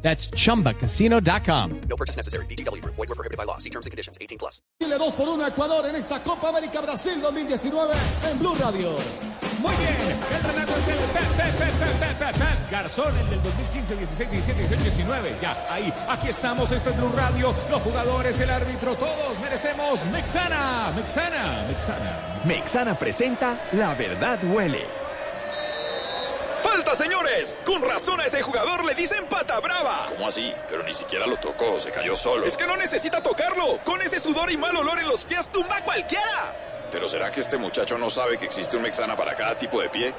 That's chumbacasino.com. No purchase necessary. BGW. Void were prohibited by law. See terms and conditions. 18 plus. Chile 2 por 1 a Ecuador en esta Copa América Brasil 2019 en Blue Radio. Muy bien, el relato es del Pep, Pep, Pep, Pep, Pep, Pep, Pep Garzón, el del 2015, 16, 17, 18, 19. Ya, ahí, aquí estamos, este es Blue Radio, los jugadores, el árbitro, todos merecemos Mexana, Mexana, Mexana. Mexana presenta La Verdad Huele. ¡Falta, señores! Con razón a ese jugador le dicen pata brava. ¿Cómo así? Pero ni siquiera lo tocó, se cayó solo. Es que no necesita tocarlo. Con ese sudor y mal olor en los pies tumba a cualquiera. ¿Pero será que este muchacho no sabe que existe un Mexana para cada tipo de pie?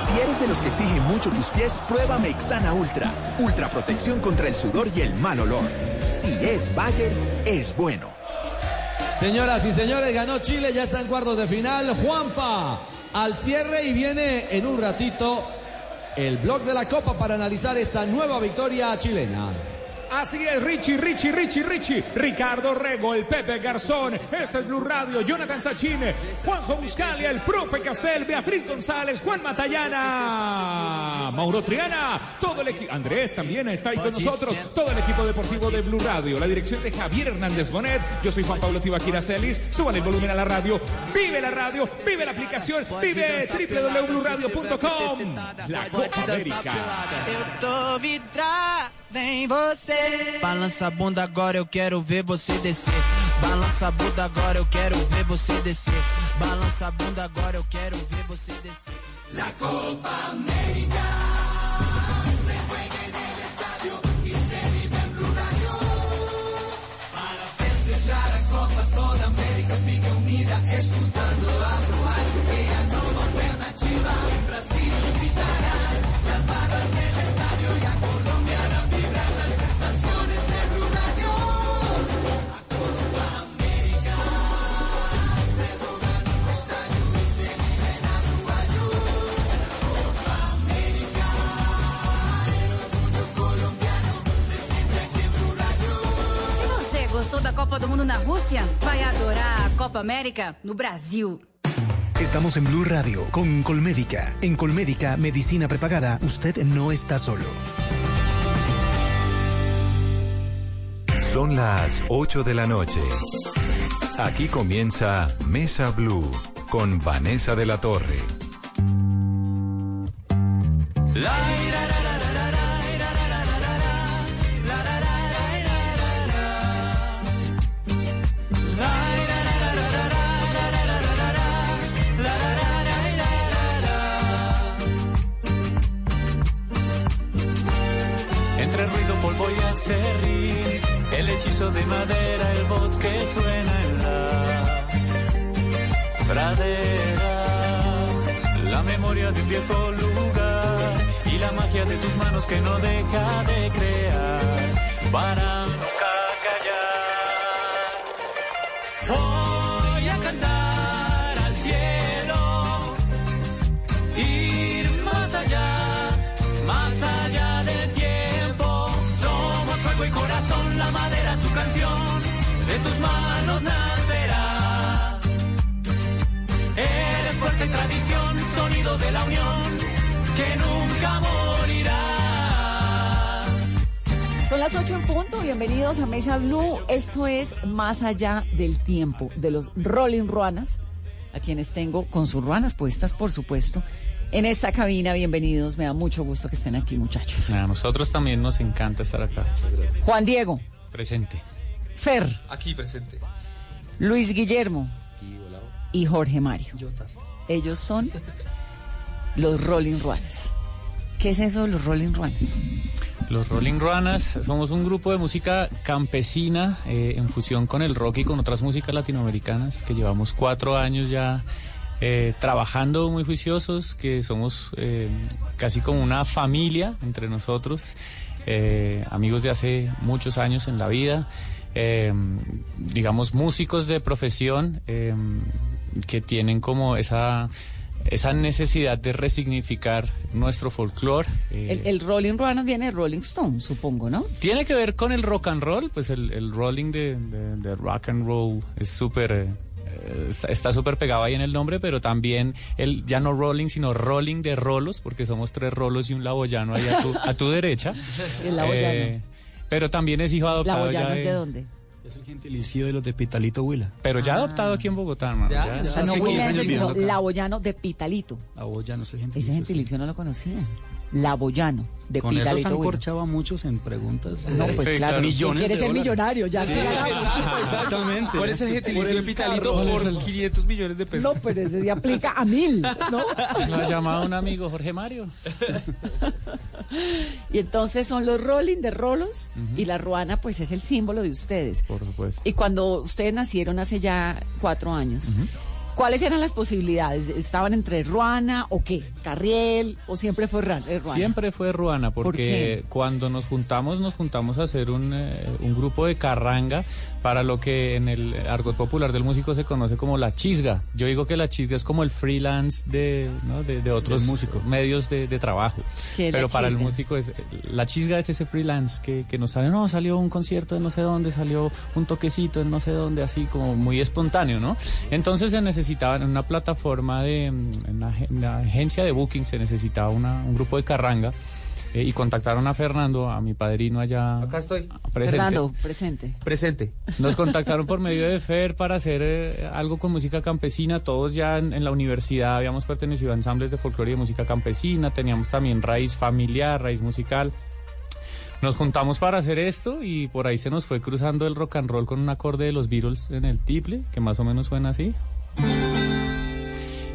Si eres de los que exigen mucho tus pies, prueba Mexana Ultra. Ultra protección contra el sudor y el mal olor. Si es Bayer, es bueno. Señoras y señores, ganó Chile, ya está en cuartos de final. Juanpa al cierre y viene en un ratito el blog de la Copa para analizar esta nueva victoria chilena. Así es, Richie, Richie, Richie, Richie, Ricardo Rego, el Pepe Garzón, este es Blue Radio, Jonathan Sachine, Juanjo Buscalia, el Profe Castel, Beatriz González, Juan Matallana, Mauro Triana, todo el equipo, Andrés también está ahí con nosotros, todo el equipo deportivo de Blue Radio, la dirección de Javier Hernández Bonet, yo soy Juan Pablo Tibaquira Celis, suban el volumen a la radio, vive la radio, vive la aplicación, vive www.bluradio.com, la Copa América. Eu tô vidrada em você. Balança a bunda agora, eu quero ver você descer. Balança a bunda agora, eu quero ver você descer. Balança a bunda agora, eu quero ver você descer. La Copa América Copa do Mundo na Rússia, vai adorar a Copa América no Brasil. Estamos en Blue Radio con Colmédica. En Colmédica, medicina prepagada, usted no está solo. Son las 8 de la noche. Aquí comienza Mesa Blue con Vanessa de la Torre. Entre hechizo de madera, el bosque suena en la pradera. La memoria de un viejo lugar y la magia de tus manos que no deja de crear para canción, de tus manos nacerá. Eres fuerza y tradición, sonido de la unión, que nunca morirá. Son las 8 en punto, bienvenidos a Mesa Blue. Esto es Más Allá del Tiempo, de los Rolling Ruanas, a quienes tengo con sus ruanas puestas, por supuesto, en esta cabina. Bienvenidos, me da mucho gusto que estén aquí, muchachos. A nosotros también nos encanta estar acá. Juan Diego, Presente. Fer, Aquí presente. Luis Guillermo y Jorge Mario. Ellos son los Rolling Ruanas. ¿Qué es eso de los Rolling Ruanas? Los Rolling Ruanas somos un grupo de música campesina eh, en fusión con el rock y con otras músicas latinoamericanas que llevamos cuatro años ya eh, trabajando muy juiciosos, que somos eh, casi como una familia entre nosotros eh, amigos de hace muchos años en la vida, eh, digamos músicos de profesión eh, que tienen como esa esa necesidad de resignificar nuestro folclore. eh, El, el Rolling Ruanas viene de Rolling Stone, supongo, ¿no? tiene que ver con el rock and roll, pues el, el rolling de, de- de rock and roll es súper... eh, está- está súper pegado ahí en el nombre, pero también el ya no rolling, sino rolling de rolos, porque somos tres rolos y un laboyano ahí a tu, a tu derecha. El laboyano. Eh, pero también es hijo adoptado ¿La ya es de dónde? Es el gentilicio de los de Pitalito Huila. Pero ya adoptado aquí en Bogotá, hermano. Ya, ya. ya. O sea, no Hace 15 Huilense, años sino viviendo acá. Laboyano de Pitalito. Laboyano es el gentilicio. Ese gentilicio no lo conocía. Laboyano de Con eso se han corchado a muchos en preguntas. No, pues claro, millones quiere ser millonario, ya Sí, exacto, exactamente. ¿Cuál es el gentilicio Por de el Pitalito carro, por ¿cuál es el- 500 millones de pesos? No, pero ese día aplica a mil, ¿no? Lo ha llamado un amigo, Jorge Mario. Y entonces son los rolling de rolos y la ruana pues es el símbolo de ustedes. Por supuesto. Y cuando ustedes nacieron hace ya cuatro años, ¿cuáles eran las posibilidades? ¿Estaban entre ruana o qué? ¿Carriel o siempre fue eh, ruana? Siempre fue Ruana, ¿Por porque cuando nos juntamos, nos juntamos a hacer un, eh, un grupo de carranga para lo que en el argot popular del músico se conoce como la chisga. Yo digo que la chisga es como el freelance de, ¿no? de, de otros medios de, de trabajo. ¿Qué es la Pero para el músico es la chisga es ese freelance que, que nos sale, no, salió un concierto de no sé dónde, salió un toquecito en no sé dónde, así como muy espontáneo, ¿no? Entonces se necesitaba en una plataforma de, en una agencia de booking, se necesitaba una- un grupo de carranga eh, y contactaron a Fernando, a mi padrino allá. Acá estoy. Presente. Fernando, presente. Presente. Nos contactaron por medio de FER para hacer eh, algo con música campesina. Todos ya en, en la universidad habíamos pertenecido a ensambles de folclore y de música campesina. Teníamos también raíz familiar, raíz musical. Nos juntamos para hacer esto y por ahí se nos fue cruzando el rock and roll con un acorde de los Beatles en el tiple, que más o menos suena así.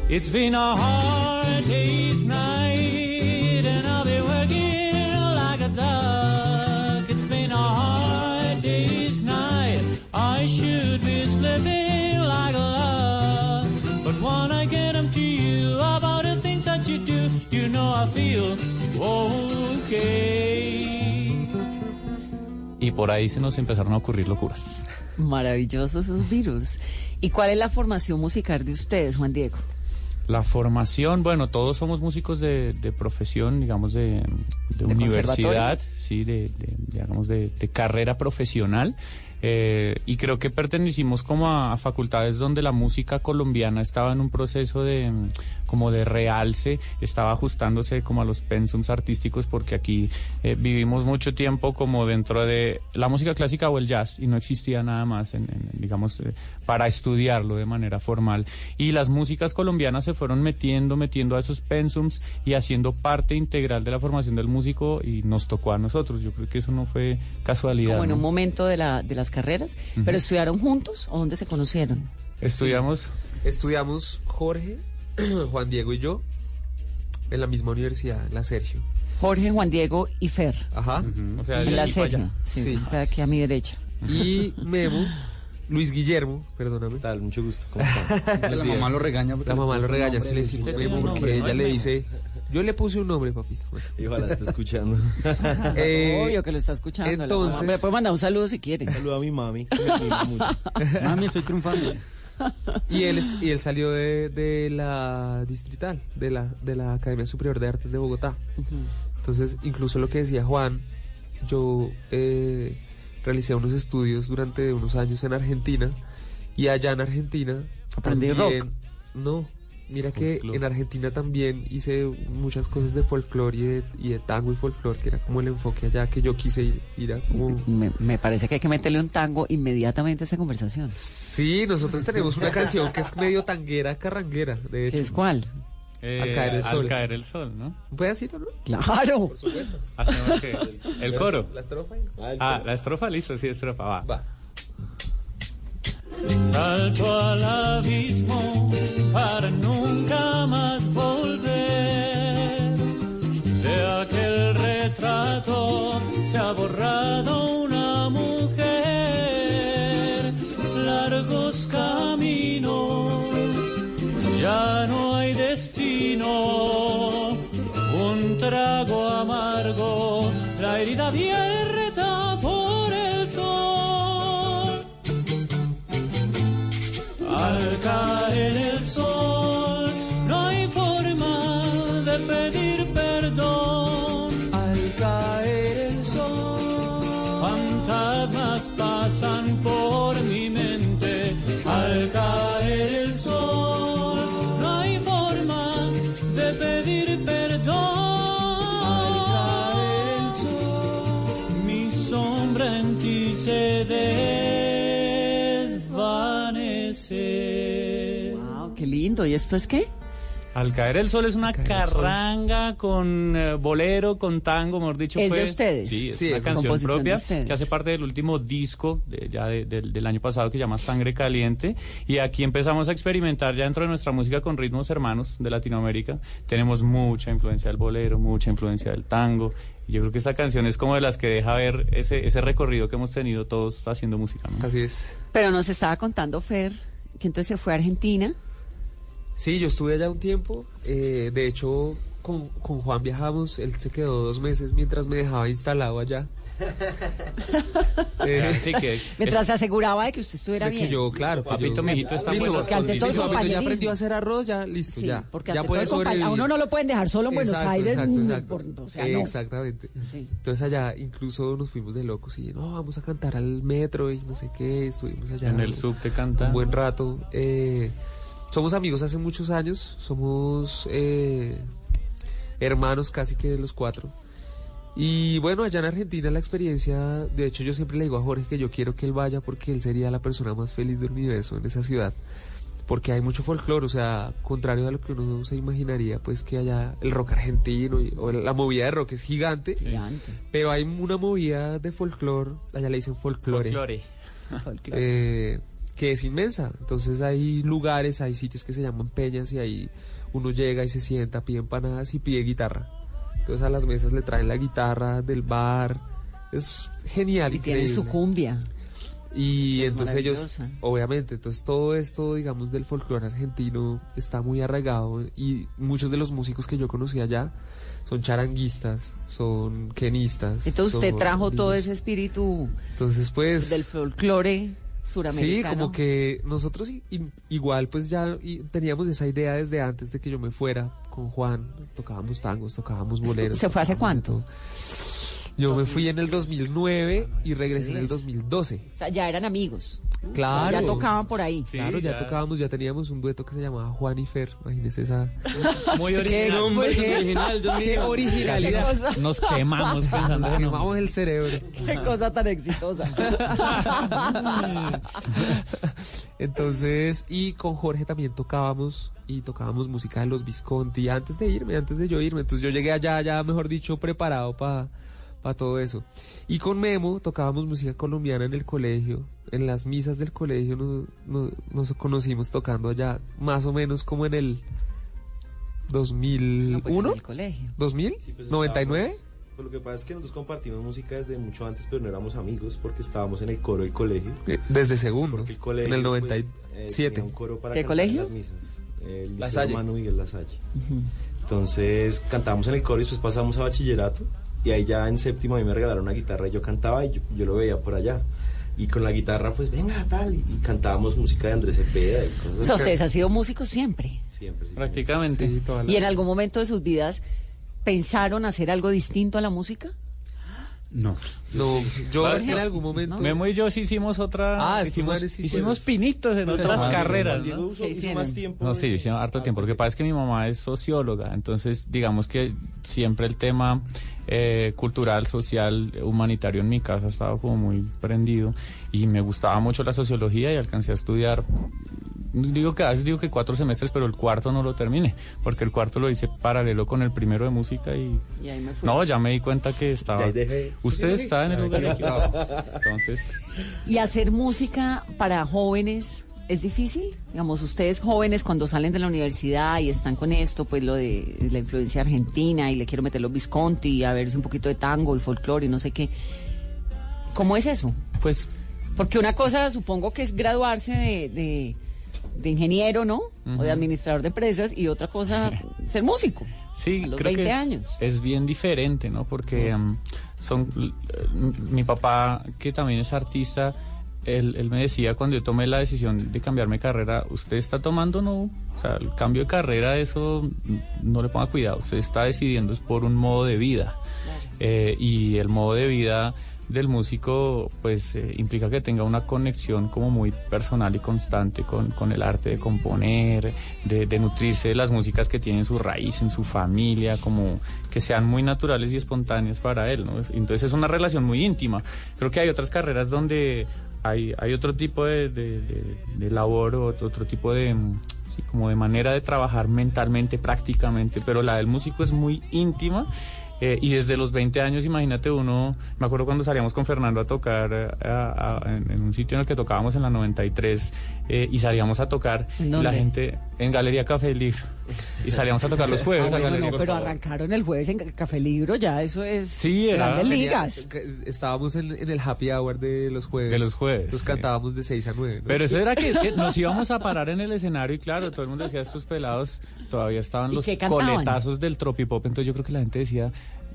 It's been a hard day's night you know I feel okay. Y por ahí se nos empezaron a ocurrir locuras. Maravillosos esos virus. ¿Y cuál es la formación musical de ustedes, Juan Diego? La formación, bueno, todos somos músicos de, de profesión, digamos, de, de ¿De universidad, sí, de, de- digamos, de, de carrera profesional. eh, y creo que pertenecimos como a, a facultades donde la música colombiana estaba en un proceso de como de realce, estaba ajustándose como a los pensums artísticos porque aquí eh, vivimos mucho tiempo como dentro de la música clásica o el jazz y no existía nada más en, en- digamos eh, para estudiarlo de manera formal y las músicas colombianas se fueron metiendo metiendo a esos pensums y haciendo parte integral de la formación del músico y nos tocó a nosotros yo creo que eso no fue casualidad Como en ¿no? un momento de, la, de las carreras. ¿Pero estudiaron juntos o dónde se conocieron? estudiamos Estudiamos Jorge, Juan Diego y yo en la misma universidad, la Sergio. Jorge, Juan Diego y Fer. Ajá. O sea, En la Sergio. Sí, Sí. O sea, aquí a mi derecha. Y Memo, Luis Guillermo, perdóname. Tal, mucho gusto. ¿Cómo La días. mamá lo regaña La mamá le lo regaña nombre si le su- Memo porque no ella le Memo. dice... Yo le puse un nombre, papito. Y ojalá esté escuchando. Eh, Obvio que lo está escuchando. entonces-. Me puede mandar un saludo si quiere. Saludo a mi mami. que me mucho. Mami, estoy triunfando. Y él, es- y él salió de, de la distrital, de la, de la Academia Superior de Artes de Bogotá. Entonces, incluso lo que decía Juan, yo eh, realicé unos estudios durante unos años en Argentina y allá en Argentina Aprendí también- rock. No, mira que Folclore. en Argentina también hice muchas cosas de folclore y de, y de tango y folclore, que era como el enfoque allá que yo quise ir, ir a como... Me, me parece que hay que meterle un tango inmediatamente a esta conversación. Sí, nosotros tenemos una canción que es medio tanguera, carranguera, de hecho. ¿Qué es cuál? eh, Al caer el sol. al caer el sol no ¿Un pedacito, no? Claro. Por supuesto. hacemos que el coro La estrofa. ah la estrofa listo sí estrofa va Va. Salto al abismo para nunca más volver. De aquel retrato se ha borrado ¿Y esto es qué? Al caer el sol es una carranga con eh, bolero, con tango, mejor dicho. ¿Es de fue- ustedes? Sí, es Sí, una es canción composición de propia ustedes. que hace parte del último disco de- ya de- del- del año pasado que se llama Sangre Caliente. Y aquí empezamos a experimentar ya dentro de nuestra música con ritmos hermanos de Latinoamérica. Tenemos mucha influencia del bolero, mucha influencia del tango. Y yo creo que esta canción es como de las que deja ver ese, ese recorrido que hemos tenido todos haciendo música. ¿no? Así es. Pero nos estaba contando Fer que entonces se fue a Argentina. Sí, yo estuve allá un tiempo. eh, de hecho, con, con Juan viajamos. Él se quedó dos meses mientras me dejaba instalado allá. Eh, Así que Mientras se aseguraba de que usted estuviera de que bien. yo, claro. Papito, mijito, está Listo, Porque ante todo listo, papito, ya aprendió a hacer arroz, ya, listo, Sí, ya. porque ya ante puede sobrevivir. a uno no lo pueden dejar solo en Buenos Exacto, Aires. exacto, exacto. por- o sea, no. Exactamente. Sí. Entonces allá incluso nos fuimos de locos y no, vamos a cantar al metro y no sé qué, estuvimos allá. En el subte cantando. Un buen rato. Eh, somos amigos hace muchos años, somos eh, hermanos casi que los cuatro. Y bueno, allá en Argentina la experiencia, de hecho yo siempre le digo a Jorge que yo quiero que él vaya porque él sería la persona más feliz del universo en esa ciudad. Porque hay mucho folclore, o sea, contrario a lo que uno se imaginaría, pues que haya el rock argentino y- o la movida de rock es gigante. Pero hay una movida de folclore, allá le dicen folclore. Folclore. eh, que es inmensa. Entonces hay lugares, hay sitios que se llaman peñas y ahí uno llega y se sienta, pide empanadas y pide guitarra. Entonces a las mesas le traen la guitarra del bar. Es genial. Y tienen su increíble. cumbia. Y Es entonces ellos, obviamente, entonces todo esto, digamos, del folclore argentino está muy arraigado y muchos de los músicos que yo conocí allá son charanguistas, son quenistas. Entonces usted trajo todo ese espíritu Entonces, pues... del folclore Sí, como que nosotros igual pues ya teníamos esa idea desde antes de que yo me fuera con Juan. Tocábamos tangos, tocábamos boleros. ¿Se fue hace cuánto? todo. Yo me fui en el 2009 y regresé en el 2012. O sea, ya eran amigos. Claro. Ya tocaban por ahí. Claro, ya, tocábamos, ya teníamos un dueto que se llamaba Juan y Fer. Imagínese esa. Muy Qué original. tan original, Qué originalidad. Qué. Nos quemamos pensando Nos quemamos el cerebro. Qué cosa tan exitosa. Entonces, y con Jorge también tocábamos y tocábamos música de los Visconti antes de irme, antes de yo irme. Entonces yo llegué allá, ya mejor dicho, preparado para todo eso. Y con Memo tocábamos música colombiana en el colegio, en las misas del colegio nos, nos- nos conocimos tocando allá, más o menos como en el 2001. No, pues en el colegio. ¿2000? Sí, pues ¿99? estábamos- pues lo que pasa es que nosotros compartimos música desde mucho antes, pero no éramos amigos porque estábamos en el coro del colegio. Eh, Desde segundo, Porque el colegio, en el pues, 97. eh, tenía un coro para ¿Qué cantar en colegio? las misas. El. Hermano Miguel La Salle. Entonces cantamos en el coro y después pasamos a bachillerato. Y ahí ya en séptimo a mí me regalaron una guitarra y yo cantaba y yo, yo lo veía por allá. Y con la guitarra, pues venga, tal. Y, cantábamos música de Andrés Cepeda y cosas sea, ustedes han sido músicos siempre. Siempre. sí, Prácticamente. ¿Y en algún momento de sus vidas pensaron hacer algo distinto a la música? No. No, yo Jorge, en algún momento. Memo y yo sí hicimos otra. Ah, hicimos, sí, sí, hicimos pinitos en otras Juan- carreras. Diego ¿no? usó- hizo más tiempo. No, sí, hicimos harto tiempo. Lo que pasa es que mi mamá es socióloga, entonces digamos que siempre el tema eh, cultural, social, humanitario en mi casa ha estado como muy prendido y me gustaba mucho la sociología y alcancé a estudiar. Digo que a veces digo que cuatro semestres, pero el cuarto no lo terminé, porque el cuarto lo hice paralelo con el primero de música y Y ahí me fui. no, ya me di cuenta que estaba. Usted está en el lugar equivocado. Entonces, ¿Y hacer música para jóvenes es difícil? Digamos, ustedes jóvenes cuando salen de la universidad y están con esto, pues lo de la influencia argentina y le quiero meter los Visconti y a ver un poquito de tango y folclore y no sé qué. ¿Cómo es eso? Pues... Porque una cosa supongo que es graduarse de, de- de ingeniero, ¿no? O de administrador de empresas y otra cosa ser músico. Sí, a los creo 20 que es, años. es bien diferente, ¿no? Porque mm, son eh, mi papá, que también es artista, él, él me decía cuando yo tomé la decisión de cambiarme de carrera, usted está tomando, no, o sea, el cambio de carrera, eso no le ponga cuidado, usted está decidiendo es por un modo de vida. Eh, y el modo de vida del músico pues eh, implica que tenga una conexión como muy personal y constante con, con el arte de componer, de, de nutrirse de las músicas que tienen su raíz en su familia, como que sean muy naturales y espontáneas para él, ¿no? Es- Entonces es una relación muy íntima. Creo que hay otras carreras donde hay, hay otro tipo de, de- de- de labor otro, otro tipo de... mm, sí, como de manera de trabajar mentalmente, prácticamente, pero la del músico es muy íntima eh, y desde los 20 años, imagínate uno, me acuerdo cuando salíamos con Fernando a tocar eh, a- a- en, en un sitio en el que tocábamos en la 93 eh, y salíamos a tocar la gente en Galería Café Libro y salíamos a tocar los jueves Ah, bueno, no, pero arrancaron el jueves en Café Libro, ya eso es Sí, era- grandes ligas. Estábamos en, en el happy hour de los jueves. De los jueves, Entonces sí. cantábamos de 6 a 9. ¿no? Pero eso era que, que nos íbamos a parar en el escenario y claro, todo el mundo decía, estos pelados todavía estaban ¿Y los coletazos del tropipop, entonces yo creo que la gente decía...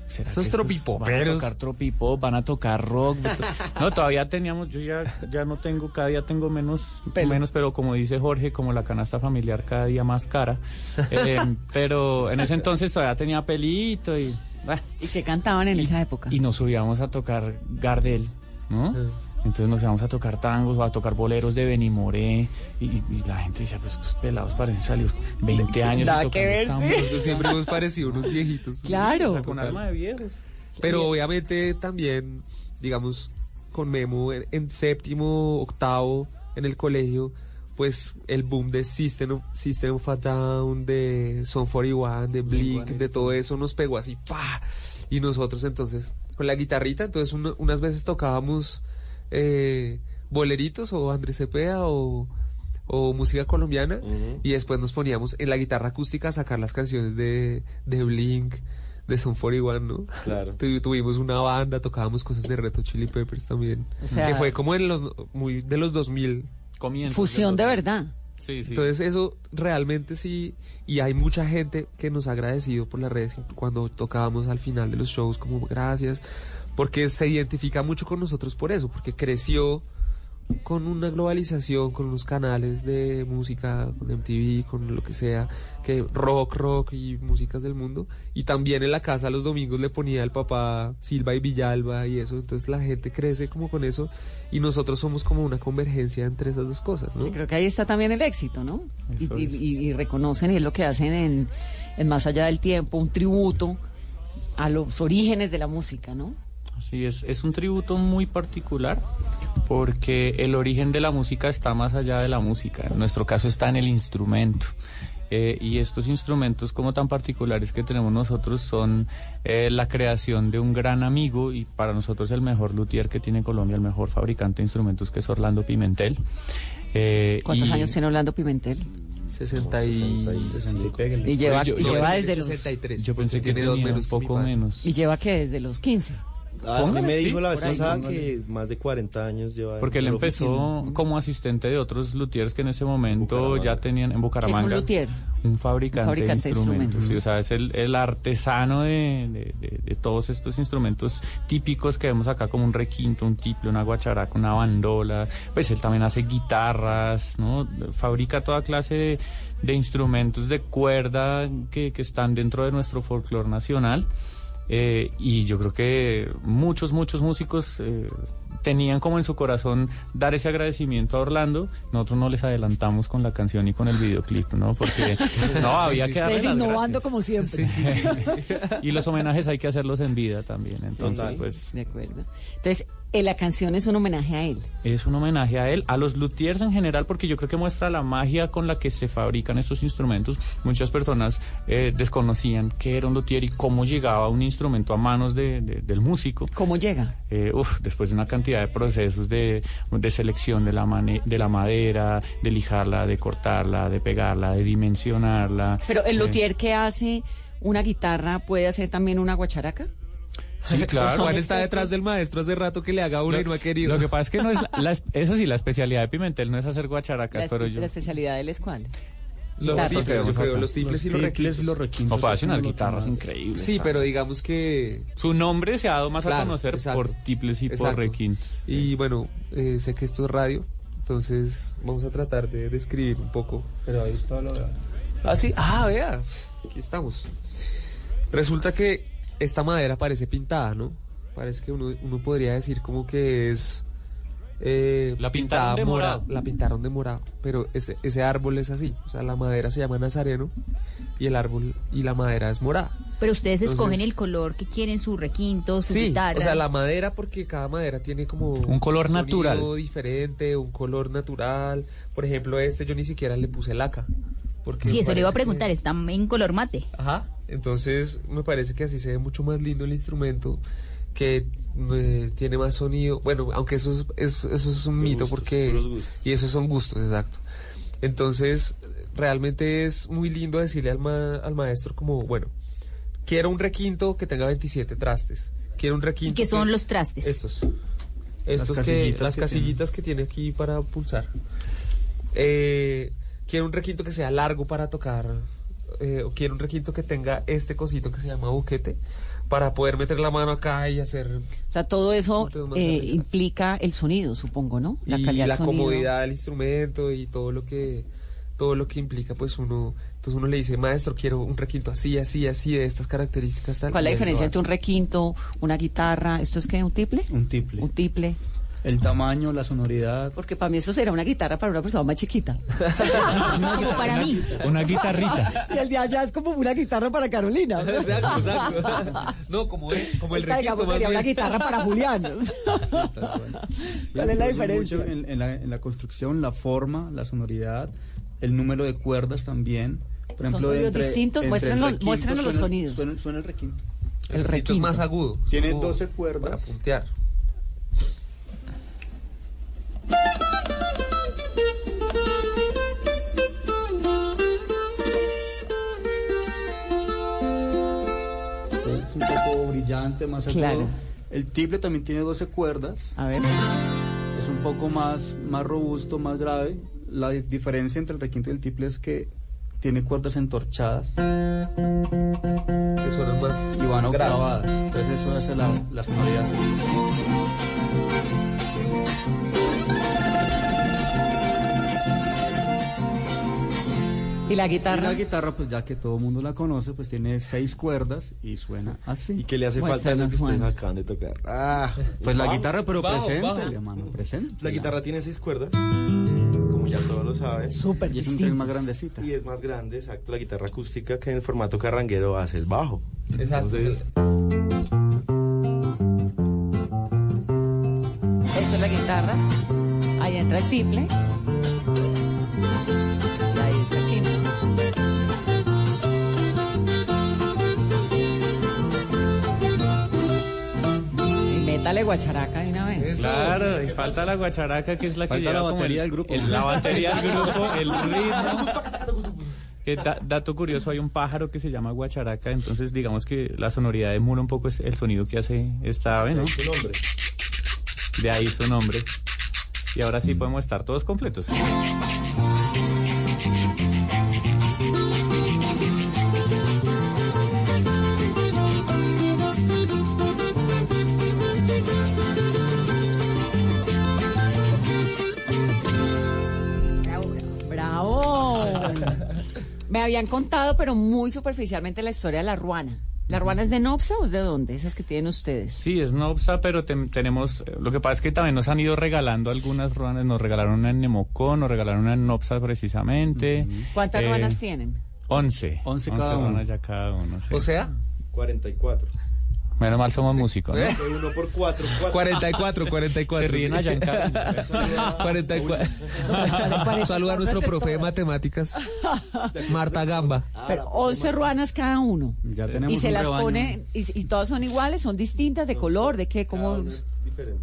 ¿será Esos tropipoperos. Van a tocar tropipop, van a tocar rock. No, todavía teníamos, yo ya, ya no tengo, cada día tengo menos, menos, pero como dice Jorge, como la canasta familiar cada día más cara. Eh, pero en ese entonces todavía tenía pelito y... ¿Y qué cantaban en esa época? y nos subíamos a tocar Gardel, ¿no? Entonces nos íbamos a tocar tangos o a tocar boleros de Benimoré y, y la gente decía, pues estos pelados parecen salidos 20 años y Nada tocando que ver, sí. siempre hemos parecido unos viejitos. Claro. O sea, con Total. alma de viejos. Pero obviamente también, digamos, con Memo en, en séptimo, octavo, en el colegio, pues el boom de System of, System of a Down, de Son 41, de Blink, de todo eso nos pegó así, ¡pa! Y nosotros entonces, con la guitarrita, entonces uno- unas veces tocábamos eh, boleritos o Andrés Cepeda o, o música colombiana y después nos poníamos en la guitarra acústica a sacar las canciones de, de Blink, de Son 41, ¿no? Claro. Tu- tuvimos una banda, tocábamos cosas de Reto Chili Peppers también. O sea- que fue como en los muy de los 2000. Comienzos Fusión de verdad. Entonces eso realmente sí, y hay mucha gente que nos ha agradecido por las redes cuando tocábamos al final de los shows como gracias, porque se identifica mucho con nosotros por eso, porque creció con una globalización, con unos canales de música, con MTV, con lo que sea, que rock, rock y músicas del mundo. Y también en la casa los domingos le ponía el papá Silva y Villalba y eso. Entonces la gente crece como con eso y nosotros somos como una convergencia entre esas dos cosas, ¿no? Yo creo que ahí está también el éxito, ¿no? Y, y- y reconocen, y es lo que hacen en, en Más Allá del Tiempo, un tributo a los orígenes de la música, ¿no? Así es, es un tributo muy particular porque el origen de la música está más allá de la música. En nuestro caso está en el instrumento. Eh, y estos instrumentos como tan particulares que tenemos nosotros son eh, la creación de un gran amigo y para nosotros el mejor luthier que tiene Colombia, el mejor fabricante de instrumentos que es Orlando Pimentel. Eh, ¿Cuántos y- años tiene Orlando Pimentel? 60 y... Y lleva, Yo- y yo- lleva yo- desde los... 63. Yo pensé que tiene dos menos poco menos. ¿Y lleva que desde los 15? Ah, a mí me Sí, dijo la vez ahí, pasada póngale. que más de 40 años lleva. Porque él empezó oficina. como asistente de otros luthiers que en ese momento ya tenían en Bucaramanga. luthier? Un fabricante, Un fabricante de de instrumentos. instrumentos. sí, o sea, es el, el artesano de, de- de- de todos estos instrumentos típicos que vemos acá, como un requinto, un tiple, una guacharaca, una bandola. Pues él también hace guitarras, ¿no? Fabrica toda clase de, de instrumentos de cuerda que, que están dentro de nuestro folclore nacional. Eh, y yo creo que muchos, muchos músicos eh, tenían como en su corazón dar ese agradecimiento a Orlando. Nosotros no les adelantamos con la canción y con el videoclip, ¿no? Porque no, había que darle las innovando gracias. como siempre. Y los homenajes hay que hacerlos en vida también. Entonces, Sí, pues De acuerdo. Entonces, la canción es un homenaje a él. es un homenaje a él, a los luthiers en general, porque yo creo que muestra la magia con la que se fabrican estos instrumentos. Muchas personas eh, desconocían qué era un luthier y cómo llegaba un instrumento a manos de- de- del músico. ¿Cómo llega? Eh, uf, después de una cantidad de procesos de, de selección de la, mane- de la madera, de lijarla, de cortarla, de pegarla, de dimensionarla. Pero el Eh, luthier que hace una guitarra puede hacer también una guacharaca. Sí, claro. Juan está detrás del maestro hace rato que le haga una y no ha querido. Lo que pasa es que no es la- la- eso sí, la especialidad de Pimentel no es hacer guacharacas, pero yo la especialidad de él es cuál. Los guitarras. tiples, yo creo, los tiples y los requintos. los requintos. Hace unas guitarras increíbles. Sí, pero digamos que... Su nombre se ha dado más a Claro, conocer exacto. por tiples y por requintos. Y bueno, eh, sé que esto es radio, entonces vamos a tratar de describir un poco. Pero ahí está lo de... Ah, sí, ah, vea, aquí estamos. Resulta que esta madera parece pintada, ¿no? Parece que uno, uno podría decir como que es... eh, La pintada pintaron de mora- morado. La pintaron de morado, pero ese, ese árbol es así. O sea, la madera se llama nazareno y el árbol y la madera es morada. Pero ustedes Entonces- escogen el color que quieren, su requinto, su Sí, guitarra. o sea, la madera porque cada madera tiene como Un color sonido natural. diferente, un color natural. Por ejemplo, este yo ni siquiera le puse laca. Porque Sí, eso le iba a parece que- preguntar, está en color mate. Ajá. Entonces me parece que así se ve mucho más lindo el instrumento, que eh, tiene más sonido. Bueno, aunque eso es, es- eso es un mito porque... Y esos son gustos, exacto. Entonces, realmente es muy lindo decirle al, ma- al maestro como, bueno, quiero un requinto que tenga 27 trastes. Quiero un ¿Y requinto... qué son que- los trastes? Estos. Estos Las que, casillitas las que casillitas que tiene aquí para pulsar. Eh, quiero un requinto que sea largo para tocar. eh, o quiero un requinto que tenga este cosito que se llama buquete para poder meter la mano acá y hacer O sea, todo eso eh, implica el sonido, supongo, ¿no? y calidad la del sonido. comodidad del instrumento y todo lo que todo lo que implica pues uno entonces uno le dice maestro quiero un requinto así así así de estas características tal", ¿Cuál es y la diferencia entre un requinto, una guitarra? ¿Esto es qué? ¿Un tiple? Un tiple. Un tiple. El tamaño, la sonoridad. Porque para mí eso será una guitarra para una persona más chiquita. Como para mí. Una guitarrita. y el de allá es como una guitarra para Carolina. exacto exacto no como el, como el Esta, requinto digamos, más sería una guitarra para Julián. Sí, ¿Cuál es la diferencia? mucho en, en la, en la construcción, la forma, la sonoridad, el número de cuerdas también. Por ¿Son ejemplo, sonidos entre- distintos? el requinto muéstrenos los sonidos. Suena, suena el requinto. el requinto es más agudo Tiene como 12 para cuerdas. puntear Es un poco brillante, más agudo. Claro. El tiple también tiene 12 cuerdas. A ver. Es un poco más, más robusto, más grave. La di- diferencia entre el requinto y el tiple es que tiene cuerdas entorchadas que suenan más y van octavadas. Entonces eso hace la, la sonoridad. ¿Y la Y guitarra? la guitarra, pues ya que todo el mundo la conoce, pues tiene seis cuerdas y suena así. ¿Y qué le hace falta a eso que ustedes acaban de tocar? Ah, Pues la bajo. guitarra, pero bajo, presente, bajo. hermano, presente. La guitarra tiene seis cuerdas, como ya todos lo saben. Súper Y es un tren más grandecita. Y es más grande, exacto. La guitarra acústica que en el formato carranguero hace el bajo. Exacto. Entonces, Eso es la guitarra. Ahí entra el tiple. Y métale guacharaca de una vez. Claro, y falta la guacharaca que es la que Falta lleva la como batería el- del grupo. el- la batería del grupo, el ritmo. Que da- dato curioso, hay un pájaro que se llama guacharaca, entonces digamos que la sonoridad de Muro un poco es el sonido que hace esta ave, ¿no? su nombre. De ahí su nombre. Y ahora sí podemos estar todos completos. Habían contado, pero muy superficialmente, la historia de la ruana. ¿La ruana es de Nopsa o es de dónde? Esas que tienen ustedes. Sí, es Nopsa, pero tenemos. eh, Lo que pasa es que también nos han ido regalando algunas ruanas. Nos regalaron una en Nemocón, nos regalaron una en Nopsa precisamente. ¿Cuántas Eh, ruanas tienen? Once. Once cada uno. ruanas ya cada uno. sí. o sea 44. Menos mal somos músicos. ¿no? ¿Eh? Soy uno por cuatro. cuatro. 44 44 Se ríen en Cali. 44 Saluda a nuestro profe de matemáticas Marta Gamba Pero 11 ruanas cada uno. Ya tenemos Y se un las rebaño. ponen, y, y todas son iguales, son distintas de color, de qué, cómo. diferente.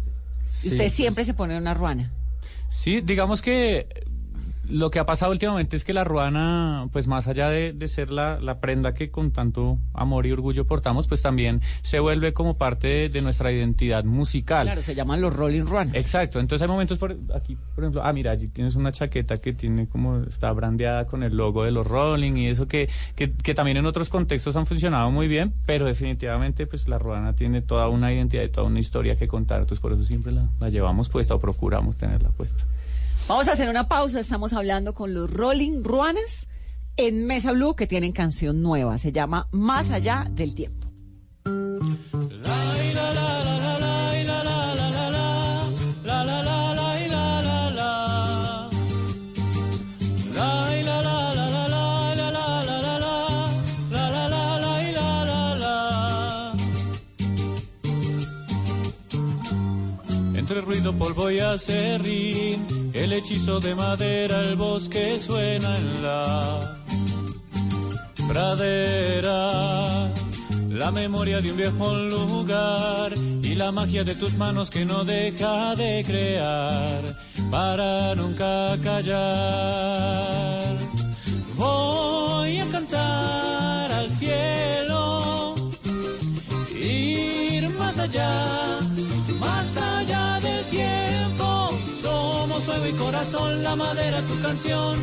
Y usted siempre se pone una ruana. Sí, digamos que lo que ha pasado últimamente es que la ruana, pues más allá de, de ser la, la prenda que con tanto amor y orgullo portamos, pues también se vuelve como parte de, de nuestra identidad musical. Claro, se llaman los Rolling Ruanas. Exacto, entonces hay momentos por aquí, por ejemplo, ah, mira, allí tienes una chaqueta que tiene como, está brandeada con el logo de los Rolling y eso que, que, que también en otros contextos han funcionado muy bien, pero definitivamente pues la ruana tiene toda una identidad y toda una historia que contar, entonces por eso siempre la, la llevamos puesta o procuramos tenerla puesta. Vamos a hacer una pausa. Estamos hablando con los Rolling Ruanas en Mesa Blue que tienen canción nueva. Se llama Más allá del tiempo. Entre ruido, polvo y acerrín, el hechizo de madera, el bosque suena en la pradera. La memoria de un viejo lugar y la magia de tus manos que no deja de crear para nunca callar. Voy a cantar al cielo, ir más allá, Fuego y corazón, la madera, tu canción,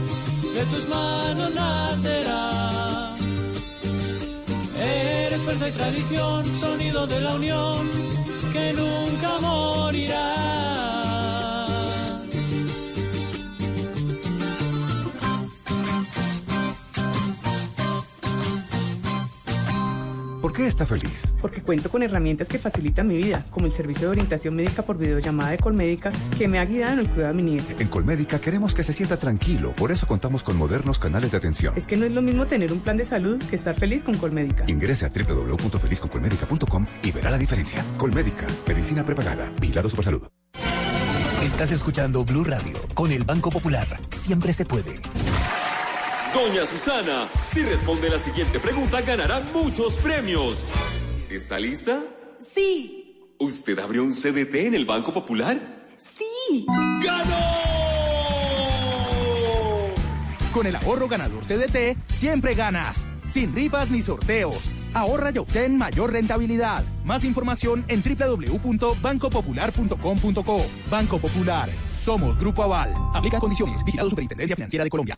de tus manos nacerá. Eres fuerza y tradición, sonido de la unión que nunca morirá. ¿Por qué está feliz? Porque cuento con herramientas que facilitan mi vida, como el servicio de orientación médica por videollamada de Colmédica, que me ha guiado en el cuidado de mi nieta. En Colmédica queremos que se sienta tranquilo, por eso contamos con modernos canales de atención. Es que no es lo mismo tener un plan de salud que estar feliz con Colmédica. Ingrese a www.felizconcolmédica.com y verá la diferencia. Colmédica, medicina prepagada, vigilado Supersalud. Estás escuchando Blue Radio con el Banco Popular. Siempre se puede. Doña Susana, si responde la siguiente pregunta ganará muchos premios. ¿Está lista? Sí, ¿Usted abrió un CDT en el Banco Popular? sí. Con el ahorro ganador CDT, siempre ganas. Sin rifas ni sorteos. Ahorra y obtén mayor rentabilidad. Más información en www.bancopopular.com.co. Banco Popular. Somos Grupo Aval. Aplica condiciones. Vigilado Superintendencia Financiera de Colombia.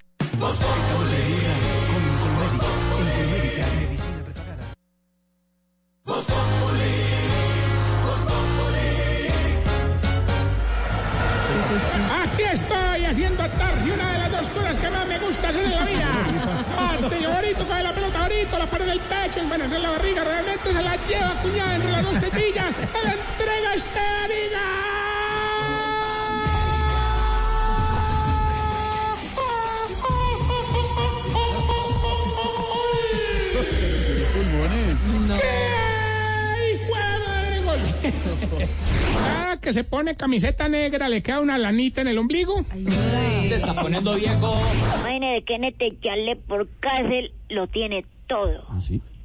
Estamos en se pone camiseta negra, le queda una lanita en el ombligo. Se está poniendo viejo. Vaina de Kenneth echarle por cárcel lo tiene todo.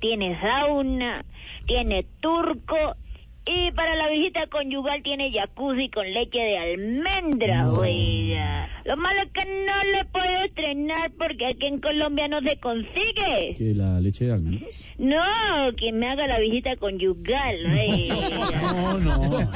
Tiene sauna, tiene turco y para la visita conyugal tiene jacuzzi con leche de almendra, oiga. Lo malo es que no le puedo estrenar porque aquí en Colombia no se consigue. ¿Que la leche de almendras? No, que me haga la visita conyugal, oiga. No, no.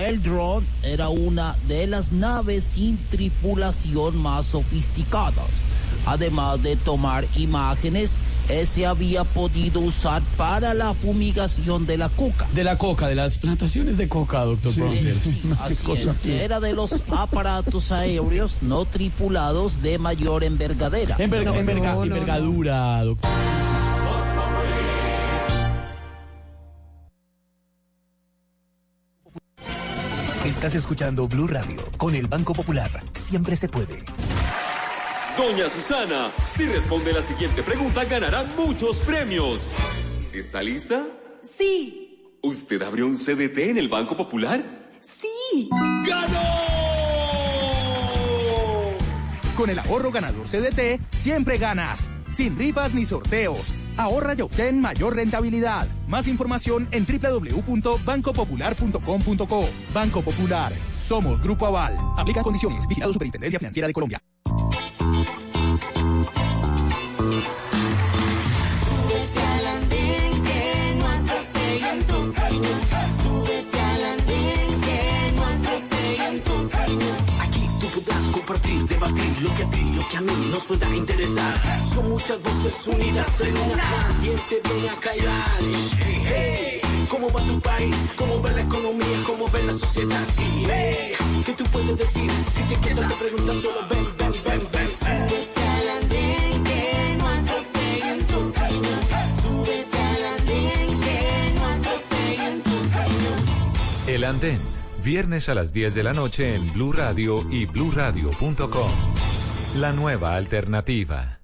El dron era una de las naves sin tripulación más sofisticadas. Además de tomar imágenes, ese había podido usar para la fumigación de la coca. De la coca, de las plantaciones de coca, doctor Bronfield. Así Cosa es, que- era de los aparatos aéreos no tripulados de mayor envergadera. Enverga- enverga- envergadura, doctor. Estás escuchando Blue Radio con el Banco Popular. Siempre se puede. Doña Susana, si responde la siguiente pregunta, ganará muchos premios. ¿Está lista? Sí. ¿Usted abrió un CDT en el Banco Popular? Sí. Con el ahorro ganador CDT, siempre ganas. Sin rifas ni sorteos. Ahorra y obtén mayor rentabilidad. Más información en www.bancopopular.com.co. Banco Popular. Somos Grupo Aval. Aplica condiciones. Vigilado Superintendencia Financiera de Colombia. Compartir, debatir lo que a ti, lo que a mí nos pueda interesar. Son muchas voces unidas en una. ¿Quién te viene a callar? Hey, hey, ¿cómo va tu país? ¿Cómo va la economía? ¿Cómo va la sociedad? Y hey, ¿qué tú puedes decir? Si te quedas te preguntas solo ven, ven, ven, ven. Camino. El Andén, viernes a las 10 de la noche en Blue Radio y bluradio.com. La nueva alternativa.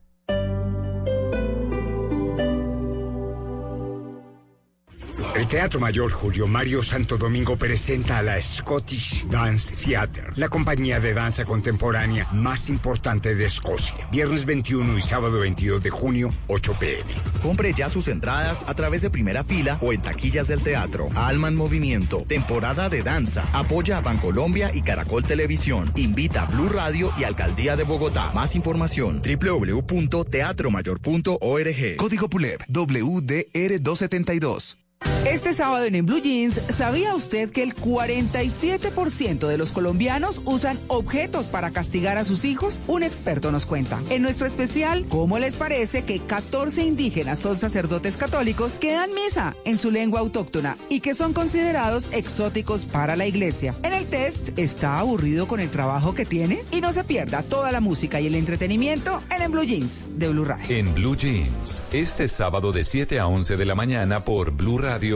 El Teatro Mayor Julio Mario Santo Domingo presenta a la Scottish Dance Theatre, la compañía de danza contemporánea más importante de Escocia. Viernes 21 y sábado 22 de junio, 8 pm. Compre ya sus entradas a través de primera fila o en taquillas del teatro. Alma en Movimiento, temporada de danza. Apoya a Bancolombia y Caracol Televisión. Invita a Blue Radio y Alcaldía de Bogotá. Más información www.teatromayor.org. Código PULEP WDR272. Este sábado en Blue Jeans, ¿sabía usted que el 47% de los colombianos usan objetos para castigar a sus hijos? Un experto nos cuenta. En nuestro especial, ¿cómo les parece que 14 indígenas son sacerdotes católicos que dan misa en su lengua autóctona y que son considerados exóticos para la iglesia? En el test, ¿está aburrido con el trabajo que tiene? Y no se pierda toda la música y el entretenimiento en En Blue Jeans de Blue Radio. En Blue Jeans, este sábado de 7 a 11 de la mañana por Blue Radio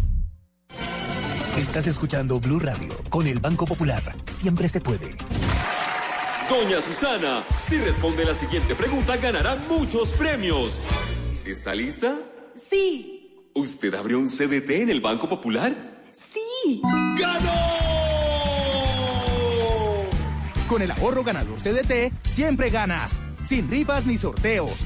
Estás escuchando Blue Radio con el Banco Popular. Siempre se puede. Doña Susana, si responde la siguiente pregunta, ganará muchos premios. ¿Está lista? Sí. ¿Usted abrió un CDT en el Banco Popular? Sí. Con el ahorro ganador CDT, siempre ganas. Sin rifas ni sorteos.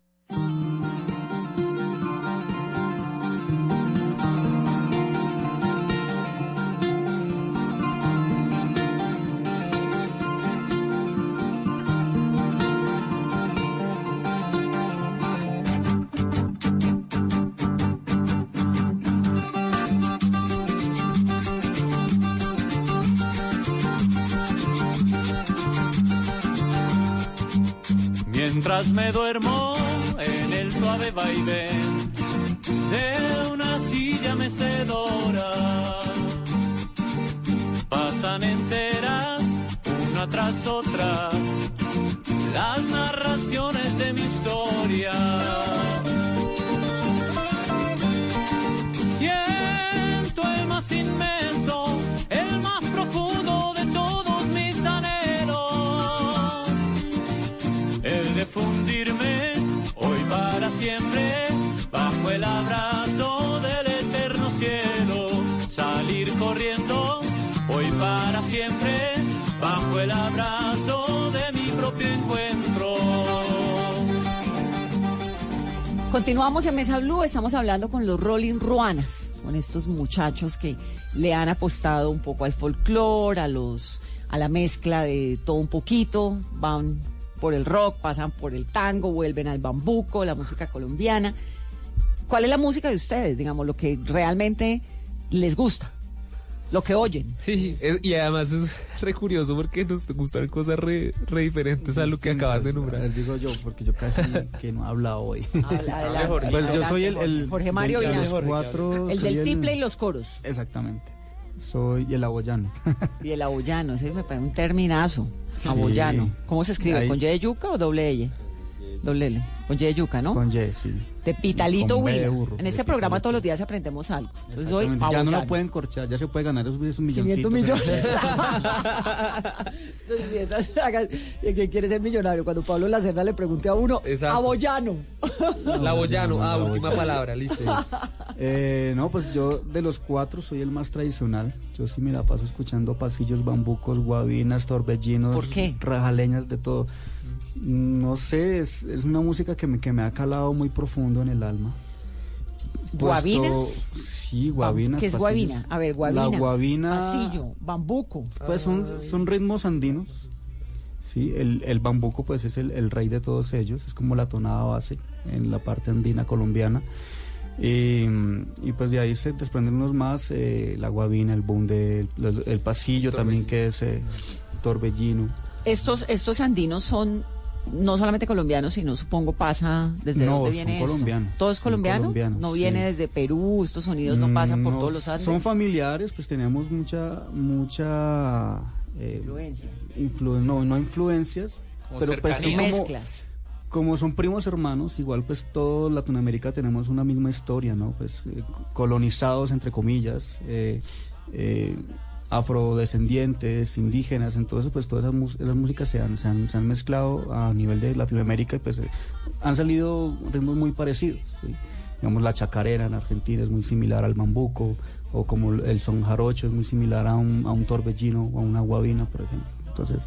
Me duermo en el suave vaivén de una silla mecedora, pasan enteras una tras otra las narraciones de mi historia. Continuamos en Mesa Blue, estamos hablando con los Rolling Ruanas, con estos muchachos que le han apostado un poco al folclore, a los a la mezcla de todo un poquito, van por el rock, pasan por el tango, vuelven al bambuco, la música colombiana. ¿Cuál es la música de ustedes? Digamos, lo que realmente les gusta, lo que oyen. Sí, es- y además es re curioso porque nos gustan cosas re, re diferentes a lo que acabas de nombrar. digo yo, porque yo casi que no he hablado hoy. adelante, pues yo soy el, Jorge. el Jorge Mario del- de los cuatro. El del tiple y los coros. Exactamente. Soy el aboyano. Y el aboyano, ese me parece un terminazo. Aboyano. ¿Cómo se escribe? Ahí. ¿Con Y de yuca o doble L? Doble L. Con Y de yuca, ¿no? Con Y, sí. De Pitalito Con B de Huila. En este programa todos los días aprendemos algo. Entonces hoy, Exactamente. Ya no lo pueden corchar, ya se puede ganar esos, esos 500 milloncitos. millones. Eso sí, esas sagas de que quiere ser millonario. Cuando Pablo Lacerda le pregunte a uno, Exacto. aboyano. La Boyano, ah, última palabra, listo. Eh, no, pues yo de los cuatro soy el más tradicional. Yo sí me la paso escuchando pasillos, bambucos, guabinas, torbellinos, ¿Por qué? rajaleñas, de todo. No sé, es, es una música que me, que me ha calado muy profundo en el alma. ¿Guabinas? Puesto- sí, guabinas. ¿Qué es guabina? A ver, guabina. La guabina. Pasillo, bambuco. Pues son, son ritmos andinos. Sí, el, el bambuco pues es el, el rey de todos ellos, es como la tonada base en la parte andina colombiana. Y, y, pues de ahí se desprenden unos más, eh, la guabina, el bunde, el, el- el pasillo también que es eh, torbellino. Estos, estos andinos son no solamente colombianos, sino supongo pasa desde No, dónde son viene esto? colombianos, ¿Todo es son colombiano? colombianos, no sí. viene desde Perú, estos sonidos no pasan por Mm, todos los Andes. Son familiares, pues tenemos mucha, mucha... eh, Influencia. influ- no, no influencias, Como pero pues son como, Mezclas. como son primos hermanos, igual pues todo Latinoamérica tenemos una misma historia, ¿no? Pues eh, colonizados entre comillas, eh, eh, afrodescendientes, indígenas, entonces pues todas esas, esas músicas se han, se, han, se han mezclado a nivel de Latinoamérica y pues eh, han salido ritmos muy parecidos. ¿sí? Digamos la chacarera en Argentina es muy similar al mambuco, o como el son jarocho es muy similar a un, a un torbellino o a una guabina, por ejemplo. Entonces...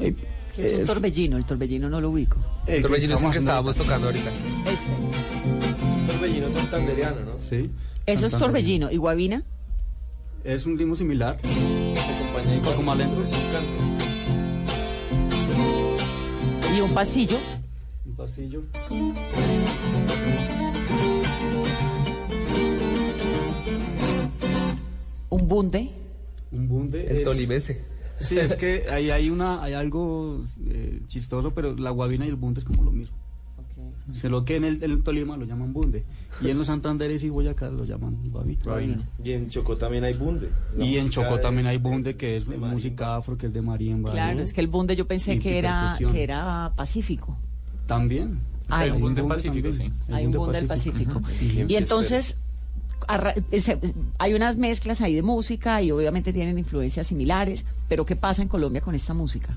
eh, ¿Qué es un es- torbellino? El torbellino no lo ubico. el Torbellino es el que estábamos tocando ahorita. Este. Torbellino santandereano, ¿no? Sí. Eso es torbellino. ¿Y guabina? Es un ritmo similar. Se acompaña Un poco más lento. Es un canto. ¿Y un pasillo? Un pasillo. ¿Un bunde? Un bunde. El es- tolimense. Sí, es que ahí hay una, hay algo eh, chistoso, pero la guabina y el bunde es como lo mismo. Solo que en el, en el Tolima lo llaman bunde. Y en los Santanderes y Boyacá lo llaman guabina. Y en Chocó también hay bunde. La Y en Chocó de- también hay bunde, que es música afro, que es de marimba. Claro, es que el bunde yo pensé que era, que era pacífico. También. Hay un bunde pacífico, también. Hay un bunde del Pacífico. Y entonces arra- ese- hay unas mezclas ahí de música y obviamente tienen influencias similares, pero ¿qué pasa en Colombia con esta música?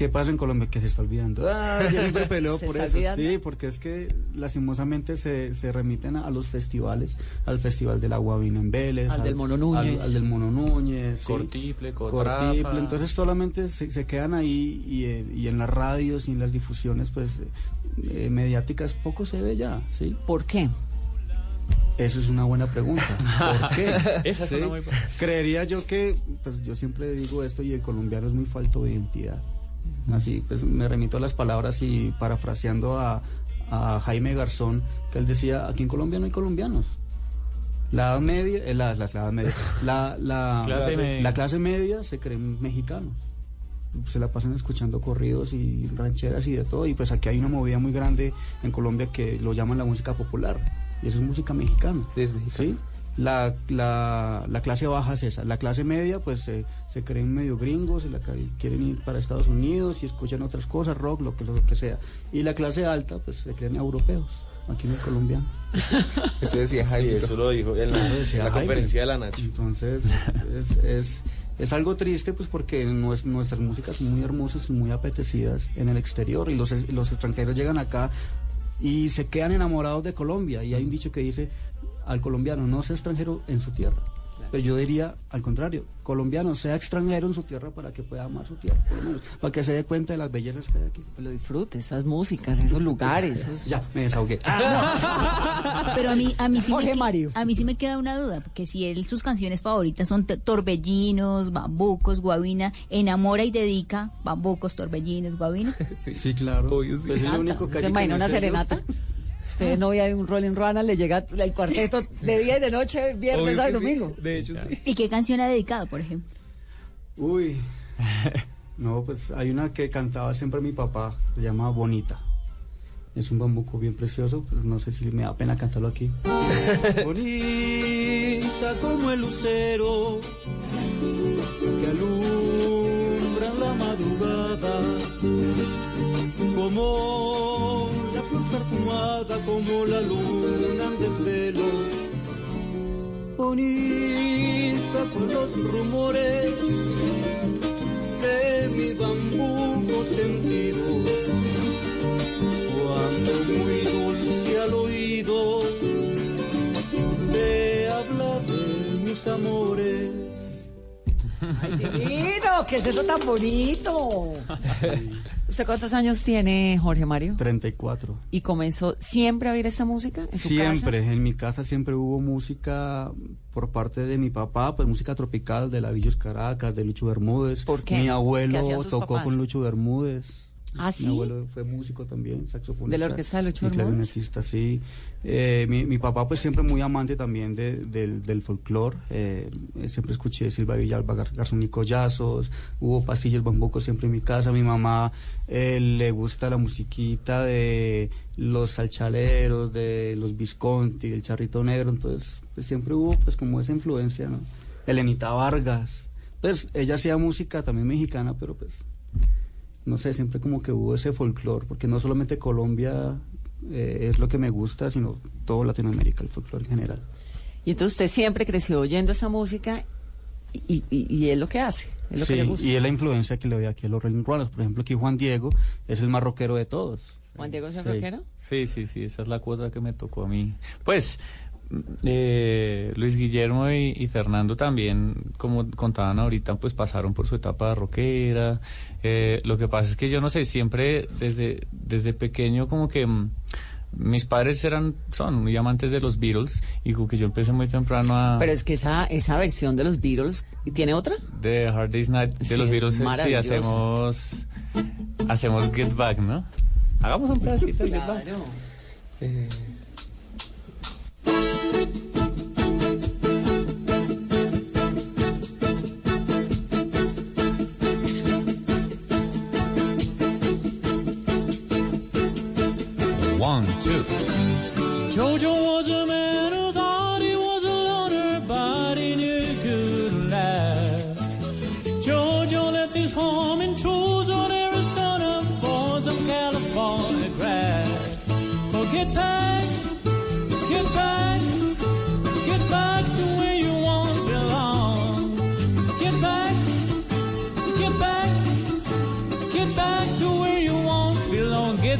¿Qué pasa en Colombia? Que se está olvidando. Ah, yo siempre peleo ¿Se por eso. olvidando? Sí, porque es que lastimosamente se, se remiten a, a los festivales, al Festival de la Guavina en Vélez, Al del Mono Núñez. al, al del Mono Núñez, sí. Cortiple, Cotrafa. Cortiple. Entonces solamente se, se quedan ahí y, eh, y en las radios y en las difusiones pues eh, mediáticas poco se ve ya, ¿sí? ¿Por qué? Eso es una buena pregunta. ¿Por qué? Esa es ¿Sí? una muy. Creería yo que, pues yo siempre digo esto y el colombiano es muy falto de identidad. Así, pues me remito a las palabras y parafraseando a, a Jaime Garzón, que él decía, aquí en Colombia no hay colombianos. La edad media, eh, la, la- la edad media, la, la, Clase la- media. la clase media se creen mexicanos. Se la pasan escuchando corridos y rancheras y de todo. Y pues aquí hay una movida muy grande en Colombia que lo llaman la música popular. Y eso es música mexicana. Sí, es mexicano. ¿sí? La, la, la clase baja es esa. La clase media, pues eh, se creen medio gringos, y la, quieren ir para Estados Unidos y escuchan otras cosas, rock, lo que, lo que sea. Y la clase alta, pues se creen europeos, aquí en el colombiano. Eso decía Jaime. Sí, eso lo dijo en la, en la Jaime. conferencia de la Nacho. Entonces, es, es, es algo triste, pues porque nues- nuestras músicas son muy hermosas y muy apetecidas en el exterior. Y los, los extranjeros llegan acá y se quedan enamorados de Colombia. Y hay un dicho que dice al colombiano, no sea extranjero en su tierra. Pero yo diría al contrario, colombiano sea extranjero en su tierra para que pueda amar su tierra, por lo menos, para que se dé cuenta de las bellezas que hay aquí. Lo disfrute, esas músicas, esos lugares. esos- Ya, me desahogué. Pero a mí, a mí sí Jorge me, Mario. a mí sí me queda una duda, porque si él sus canciones favoritas son torbellinos, bambucos, guabina, enamora y dedica bambucos, torbellinos, guabina. Sí, Sí, claro. Obvio, sí. Pues es lo único que ¿Se imagina una serenata? usted novia de un Rolling Ruana, le llega el cuarteto de día y de noche, viernes, Obvio sí. domingo. De hecho, sí. ¿Y qué canción ha dedicado, por ejemplo? Uy. No, pues hay una que cantaba siempre mi papá, se llama Bonita. Es un bambuco bien precioso, pues no sé si me da pena cantarlo aquí. bonita como el lucero que alumbra en la madrugada, como perfumada, como la luna de pelo, bonita con los rumores de mi bambuco sentido, cuando muy dulce al oído te habla de mis amores. ¡Ay, divino! ¿Qué es eso tan bonito? ¿Usted cuántos años tiene, Jorge Mario? 34. ¿Y comenzó siempre a oír esta música en su Siempre, casa? en mi casa siempre hubo música por parte de mi papá, pues música tropical de la Villos Caracas, de Lucho Bermúdez. ¿Por qué? Mi ¿Qué abuelo tocó papás? con Lucho Bermúdez. ¿Ah, Mi sí? abuelo fue músico también, saxofonista. ¿De la orquesta de Lucho clarinetista, sí. Eh, mi, mi papá pues siempre muy amante también de- del, del folclore. eh, siempre escuché Silva Villalba, Gar- Garzón y Collazos. Hubo pastillas bambuco siempre en mi casa. Mi mamá eh, le gusta la musiquita de los salchaleros, de los Visconti, del Charrito Negro. Entonces pues, siempre hubo pues como esa influencia, ¿no? Elenita Vargas. Pues ella hacía música también mexicana, pero pues no sé, siempre como que hubo ese folclore, porque no solamente Colombia eh, es lo que me gusta, sino todo Latinoamérica, el folclore en general. Y entonces usted siempre creció oyendo esta música y, y, y es lo que hace, es lo Sí, que le gusta. y es la influencia que le doy aquí a los Rolling Runners. Por ejemplo, aquí Juan Diego es el más rockero de todos. Juan Diego es el Sí. rockero. Sí, sí, sí, esa es la cuota que me tocó a mí. Pues eh, Luis Guillermo y, y Fernando también, como contaban ahorita, pues pasaron por su etapa rockera. Eh, lo que pasa es que yo no sé, siempre desde, desde pequeño como que mm, mis padres eran, son muy amantes de los Beatles y como que yo empecé muy temprano a... Pero es que esa, esa versión de los Beatles, ¿tiene otra? de Hard Day's Night de Sí, los es Beatles, sí, hacemos, hacemos Get Back, ¿no? Hagamos un pedacito de Get Back. Eh, One, two.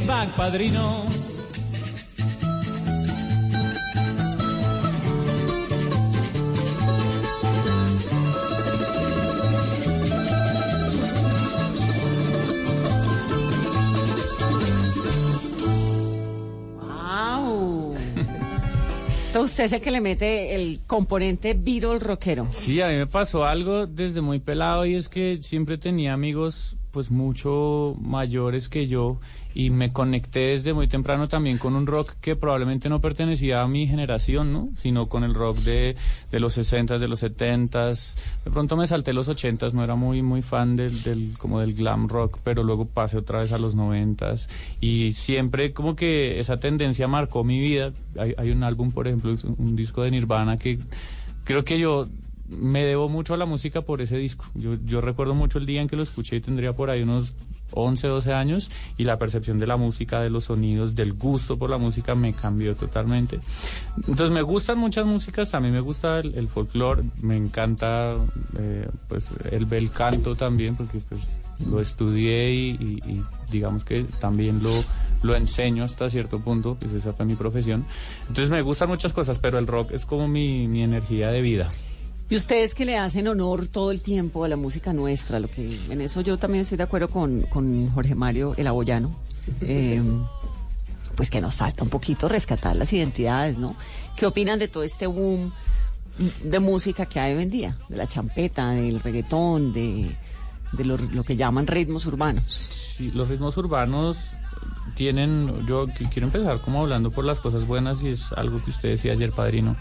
Back, padrino. Usted es el que le mete el componente Beatle rockero. Sí, a mí me pasó algo desde muy pelado y es que siempre tenía amigos pues mucho mayores que yo y me conecté desde muy temprano también con un rock que probablemente no pertenecía a mi generación, ¿no? Sino con el rock de, de los 60s, de los 70s. De pronto me salté los 80s, no era muy muy fan del, del como del glam rock, pero luego pasé otra vez a los 90s y siempre como que esa tendencia marcó mi vida. Hay, hay un álbum, por ejemplo, un disco de Nirvana que creo que yo me debo mucho a la música por ese disco. Yo, yo recuerdo mucho el día en que lo escuché y tendría por ahí unos 11, 12 años y la percepción de la música, de los sonidos, del gusto por la música me cambió totalmente. Entonces me gustan muchas músicas, mí me gusta el, el folclore, me encanta eh, pues el bel canto también porque pues lo estudié y, y- y digamos que también lo, lo enseño hasta cierto punto, pues esa fue mi profesión. Entonces me gustan muchas cosas, pero el rock es como mi, mi energía de vida. Y ustedes que le hacen honor todo el tiempo a la música nuestra, lo que en eso yo también estoy de acuerdo con, con Jorge Mario el Aboyano, eh, pues que nos falta un poquito rescatar las identidades, ¿no? ¿Qué opinan de todo este boom de música que hay hoy en día? De la champeta, del reggaetón, de, de lo, lo que llaman ritmos urbanos. Sí, los ritmos urbanos tienen, yo qu- quiero empezar como hablando por las cosas buenas y es algo que usted decía ayer, padrino.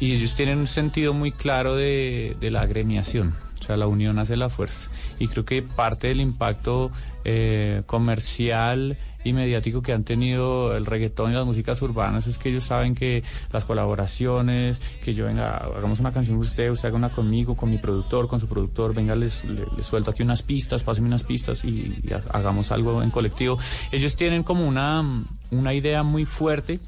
Y ellos tienen un sentido muy claro de, de la agremiación, o sea, la unión hace la fuerza. Y creo que parte del impacto eh, comercial y mediático que han tenido el reggaetón y las músicas urbanas es que ellos saben que las colaboraciones, que yo venga, hagamos una canción con usted, usted haga una conmigo, con mi productor, con su productor, venga, les, le- les suelto aquí unas pistas, pásenme unas pistas y, y ha- hagamos algo en colectivo. Ellos tienen como una, una idea muy fuerte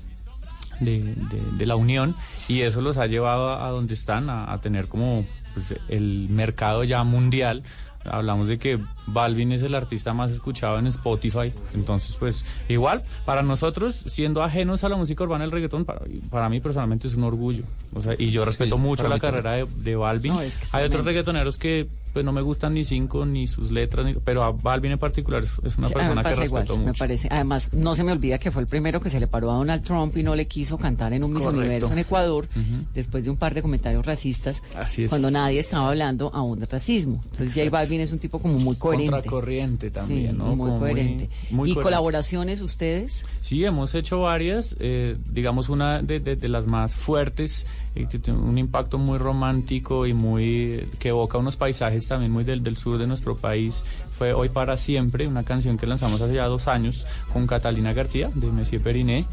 de, de- de la unión y eso los ha llevado a, a donde están, a, a tener como pues, el mercado ya mundial. Hablamos de que Balvin es el artista más escuchado en Spotify, entonces pues igual, para nosotros, siendo ajenos a la música urbana del reggaetón, para, para mí personalmente es un orgullo. O sea, y yo respeto Sí, mucho la carrera de, de Balvin. No, es que está Hay otros reggaetoneros que pues no me gustan ni cinco, ni sus letras, ni- pero a Balvin en particular es, una Sí, persona que respeto igual, me mucho. parece. Además, no se me olvida que fue el primero que se le paró a Donald Trump y no le quiso cantar en un Miss. Universo en Ecuador, después de un par de comentarios racistas, Así es. cuando nadie estaba hablando aún de racismo. Entonces, J Exacto. Balvin es un tipo como muy coherente. Contracorriente también, Sí, ¿no? muy Como coherente. muy ¿Y coherente. colaboraciones ustedes? Sí, hemos hecho varias, eh, digamos una de, de- de las más fuertes, eh, que tiene un impacto muy romántico y muy que evoca unos paisajes también muy del, del sur de nuestro país. Fue Hoy para Siempre, una canción que lanzamos hace ya dos años con Catalina García de Monsieur Periné.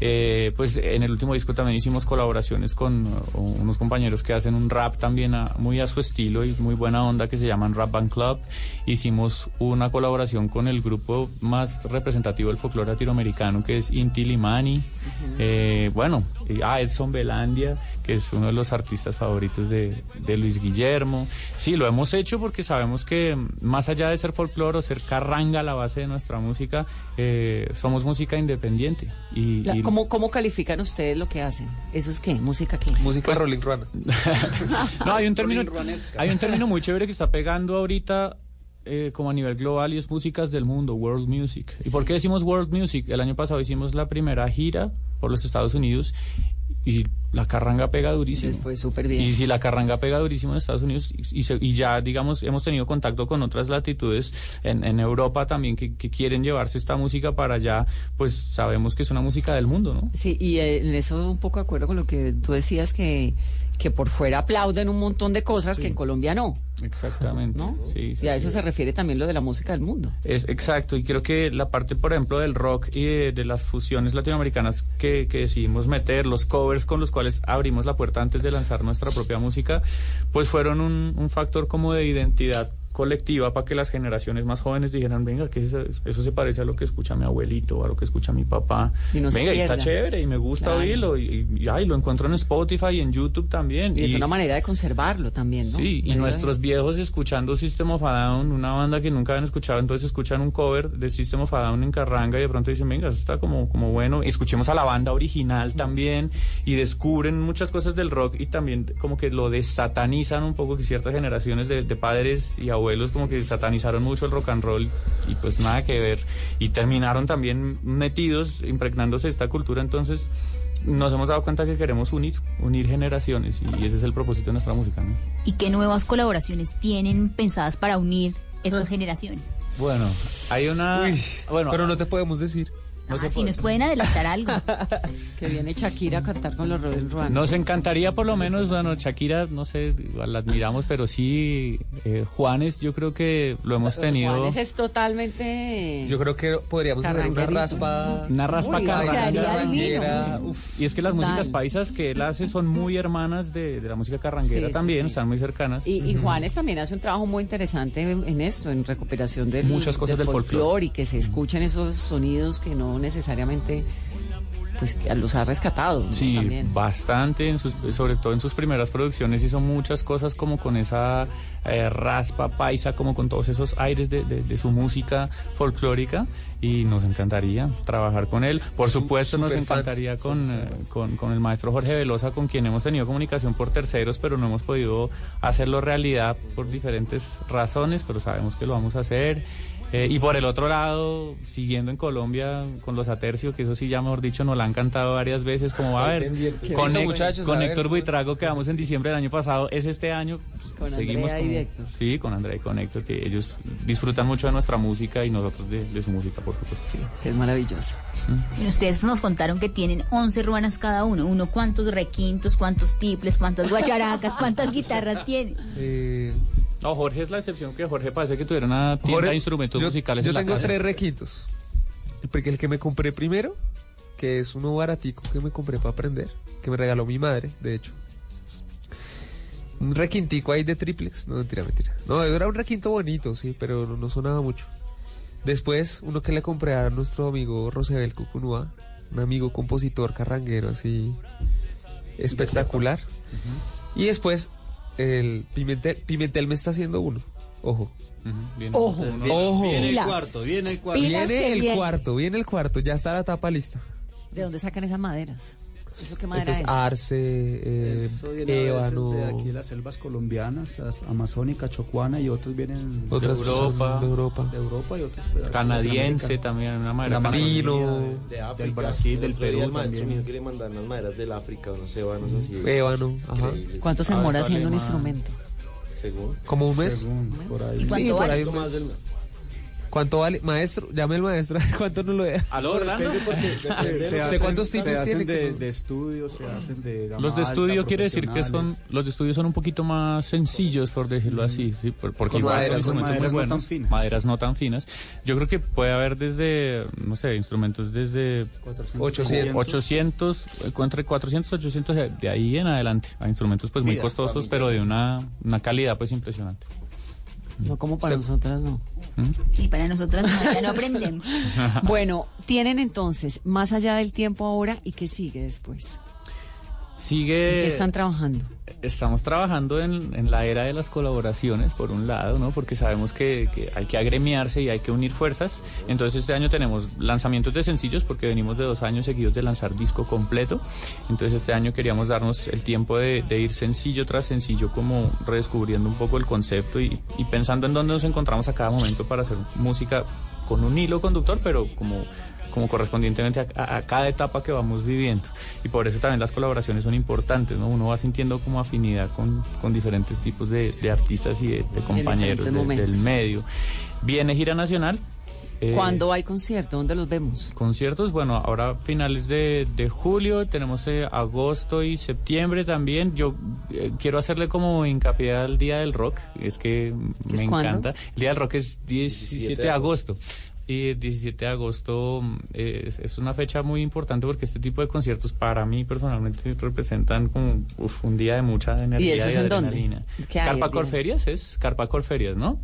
Eh, pues en el último disco también hicimos colaboraciones con uh, unos compañeros que hacen un rap también a- muy a su estilo y muy buena onda que se llaman Rap Band Club. Hicimos una colaboración con el grupo más representativo del folclore latinoamericano que es Inti Limani. Eh, bueno, y- ah, Edson Belandia, que es uno de los artistas favoritos de, de Luis Guillermo. Sí, lo hemos hecho porque sabemos que mm, más allá de ser folclore o ser carranga la base de nuestra música, eh, somos música independiente. Y, La- y- ¿cómo, ¿Cómo califican ustedes lo que hacen? ¿Eso es qué? ¿Música qué? Música Rolling Ruana. No, hay un término, hay un término muy chévere que está pegando ahorita eh, como a nivel global y es músicas del mundo, world music. ¿Y por qué decimos world music? El año pasado hicimos la primera gira por los Estados Unidos y la carranga pega durísimo. Les fue súper bien. Y si la carranga pega durísimo en Estados Unidos y, y y ya, digamos, hemos tenido contacto con otras latitudes en, en Europa también que, que quieren llevarse esta música para allá, pues sabemos que es una música del mundo, ¿no? Sí, y eh, en eso un poco de acuerdo con lo que tú decías que, que por fuera aplauden un montón de cosas que en Colombia no. Exactamente. ¿No? Sí, sí, y a sí, eso se refiere también lo de la música del mundo. Es exacto, y creo que la parte, por ejemplo, del rock y de, de las fusiones latinoamericanas que, que decidimos meter, los covers con los cuales abrimos la puerta antes de lanzar nuestra propia música, pues fueron un, un factor como de identidad colectiva para que las generaciones más jóvenes dijeran, venga, que eso, eso se parece a lo que escucha mi abuelito, a lo que escucha mi papá. Y no venga, y está chévere, y me gusta Claro. oírlo, y, y, ay, lo encuentro en Spotify y en YouTube también. Y, es una manera de conservarlo también, ¿no? Sí, y nuestros viejos escuchando System of a Down, una banda que nunca habían escuchado, entonces escuchan un cover de System of a Down en Carranga y de pronto dicen, venga, eso está como, como bueno. Y escuchemos a la banda original también y descubren muchas cosas del rock y también como que lo desatanizan un poco, que ciertas generaciones de, de padres y abuelos como que satanizaron mucho el rock and roll y pues nada que ver. Y terminaron también metidos, impregnándose de esta cultura, entonces nos hemos dado cuenta que queremos unir, unir generaciones y ese es el propósito de nuestra música, ¿no? ¿Y qué nuevas colaboraciones tienen pensadas para unir Ah. estas generaciones? Bueno, hay una... bueno, pero no te podemos decir. No ah, si puede. nos pueden adelantar algo. Que viene Shakira a cantar con los Rolling Ruanas. Nos encantaría por lo menos, bueno, Shakira, no sé, la admiramos, pero sí, eh, Juanes, yo creo que lo hemos tenido... Juanes es totalmente... Yo creo que podríamos hacer una raspa. Una raspa Uy, carranguera. Uf. Y es que las Total. músicas paisas que él hace son muy hermanas de, de la música carranguera Sí, también, sí. están muy cercanas. Y, y Juanes también hace un trabajo muy interesante en, en esto, en recuperación del, Muchas cosas del folclore. folclore y que se escuchen esos sonidos que no necesariamente pues que los ha rescatado ¿no? Sí, también. bastante, en sus- sobre todo en sus primeras producciones hizo muchas cosas como con esa eh, raspa paisa, como con todos esos aires de, de- de su música folclórica y nos encantaría trabajar con él. Por Su- supuesto nos encantaría con, eh, con, con el maestro Jorge Velosa, con quien hemos tenido comunicación por terceros, pero no hemos podido hacerlo realidad por diferentes razones, pero sabemos que lo vamos a hacer. Eh, y por el otro lado, siguiendo en Colombia con los Atercio, que eso sí ya mejor dicho nos la han cantado varias veces, como a ver, con, con A ver, Héctor ¿cómo- Buitrago quedamos en diciembre del año pasado, es este año, pues, Con seguimos Andrea y Héctor. Sí, con Andrea y con Héctor, que ellos disfrutan mucho de nuestra música y nosotros de, de su música, por supuesto. Sí, que es maravillosa. Bueno, ustedes nos contaron que tienen 11 ruanas cada uno. Uno, ¿cuántos requintos, cuántos tiples, cuántas guacharacas, cuántas guitarras tiene? Eh, No, Jorge es la excepción, que Jorge parece que tuviera una tienda Jorge, de instrumentos yo, musicales Yo en la tengo casa. tres requintos. El, pri- el que me compré primero, que es uno baratico que me compré para aprender, que me regaló mi madre, de hecho. Un requintico ahí de triplex. No, mentira, mentira. No, era un requinto bonito, sí, pero no, no sonaba mucho. Después, uno que le compré a nuestro amigo Rosebel Cucunúa, un amigo compositor carranguero así espectacular. Y después, el Pimentel, Pimentel me está haciendo uno. Ojo. Ojo. Ojo. Viene el cuarto, viene el cuarto. Viene el viene. cuarto, viene el cuarto, ya está la tapa lista. ¿De dónde sacan esas maderas? ¿Eso qué Eso madera es es? arce, eh, Eso viene ébano, de aquí de las selvas colombianas, las amazónica, chocuana y otros vienen otras de Europa. de Europa. de Europa y otros de Canadiense Latinoamérica. también, una madera Pino, de- De África. del Brasil, del Perú El maestro también. mío que le mandan unas maderas del África, unos ébanos así. Ébano, ajá. ¿Cuánto se Ah, demora haciendo un instrumento? Según. Como un mes. Según, por ahí. ¿Y cuánto Sí, por vale? ahí un mes. ¿Cuánto vale? Maestro, llame al maestro, ¿cuánto nos lo deja? ¿Aló, Orlando? Depende porque depende- ¿Usted hacen- cuántos tipos se hacen de, de estudio, se hacen de gama Los de alta, estudio quiere decir que son los de estudio son un poquito más sencillos por decirlo así, sí, por- porque igual maderas, son instrumentos muy maderas no tan buenos, finas. maderas no tan finas. Yo creo que puede haber desde no sé, instrumentos desde 400, 800. 800, eh, entre 400 y 800 de- ahí en adelante, a instrumentos pues muy costosos, pero de una, una calidad pues impresionante. No como para Se- nosotras, no. Sí, para nosotras no, ya no aprendemos. Bueno, tienen entonces más allá del tiempo ahora y qué sigue después. Sigue ¿En qué están trabajando? Estamos trabajando en, en la era de las colaboraciones, por un lado, ¿no? Porque sabemos que, que hay que agremiarse y hay que unir fuerzas. Entonces este año tenemos lanzamientos de sencillos porque venimos de dos años seguidos de lanzar disco completo. Entonces este año queríamos darnos el tiempo de, de ir sencillo tras sencillo, como redescubriendo un poco el concepto y, y pensando en dónde nos encontramos a cada momento para hacer música con un hilo conductor, pero como como correspondientemente a, a- a cada etapa que vamos viviendo. Y por eso también las colaboraciones son importantes, ¿no? Uno va sintiendo como afinidad con, con diferentes tipos de, de artistas y de, de compañeros de- del medio. Viene gira nacional. eh, ¿Cuándo hay concierto? ¿Dónde los vemos? Conciertos, bueno, ahora finales de, de julio, tenemos eh, agosto y septiembre también. Yo eh, quiero hacerle como hincapié al Día del Rock, es que me ¿Es cuándo? encanta. El Día del Rock es 17, 17 de agosto. Y el 17 de agosto mm, es, es una fecha muy importante porque este tipo de conciertos para mí personalmente representan como uf, un día de mucha energía eso es dónde? adrenalina. ¿Qué hay el Carpa? Corferias es Carpa Corferias, ¿no?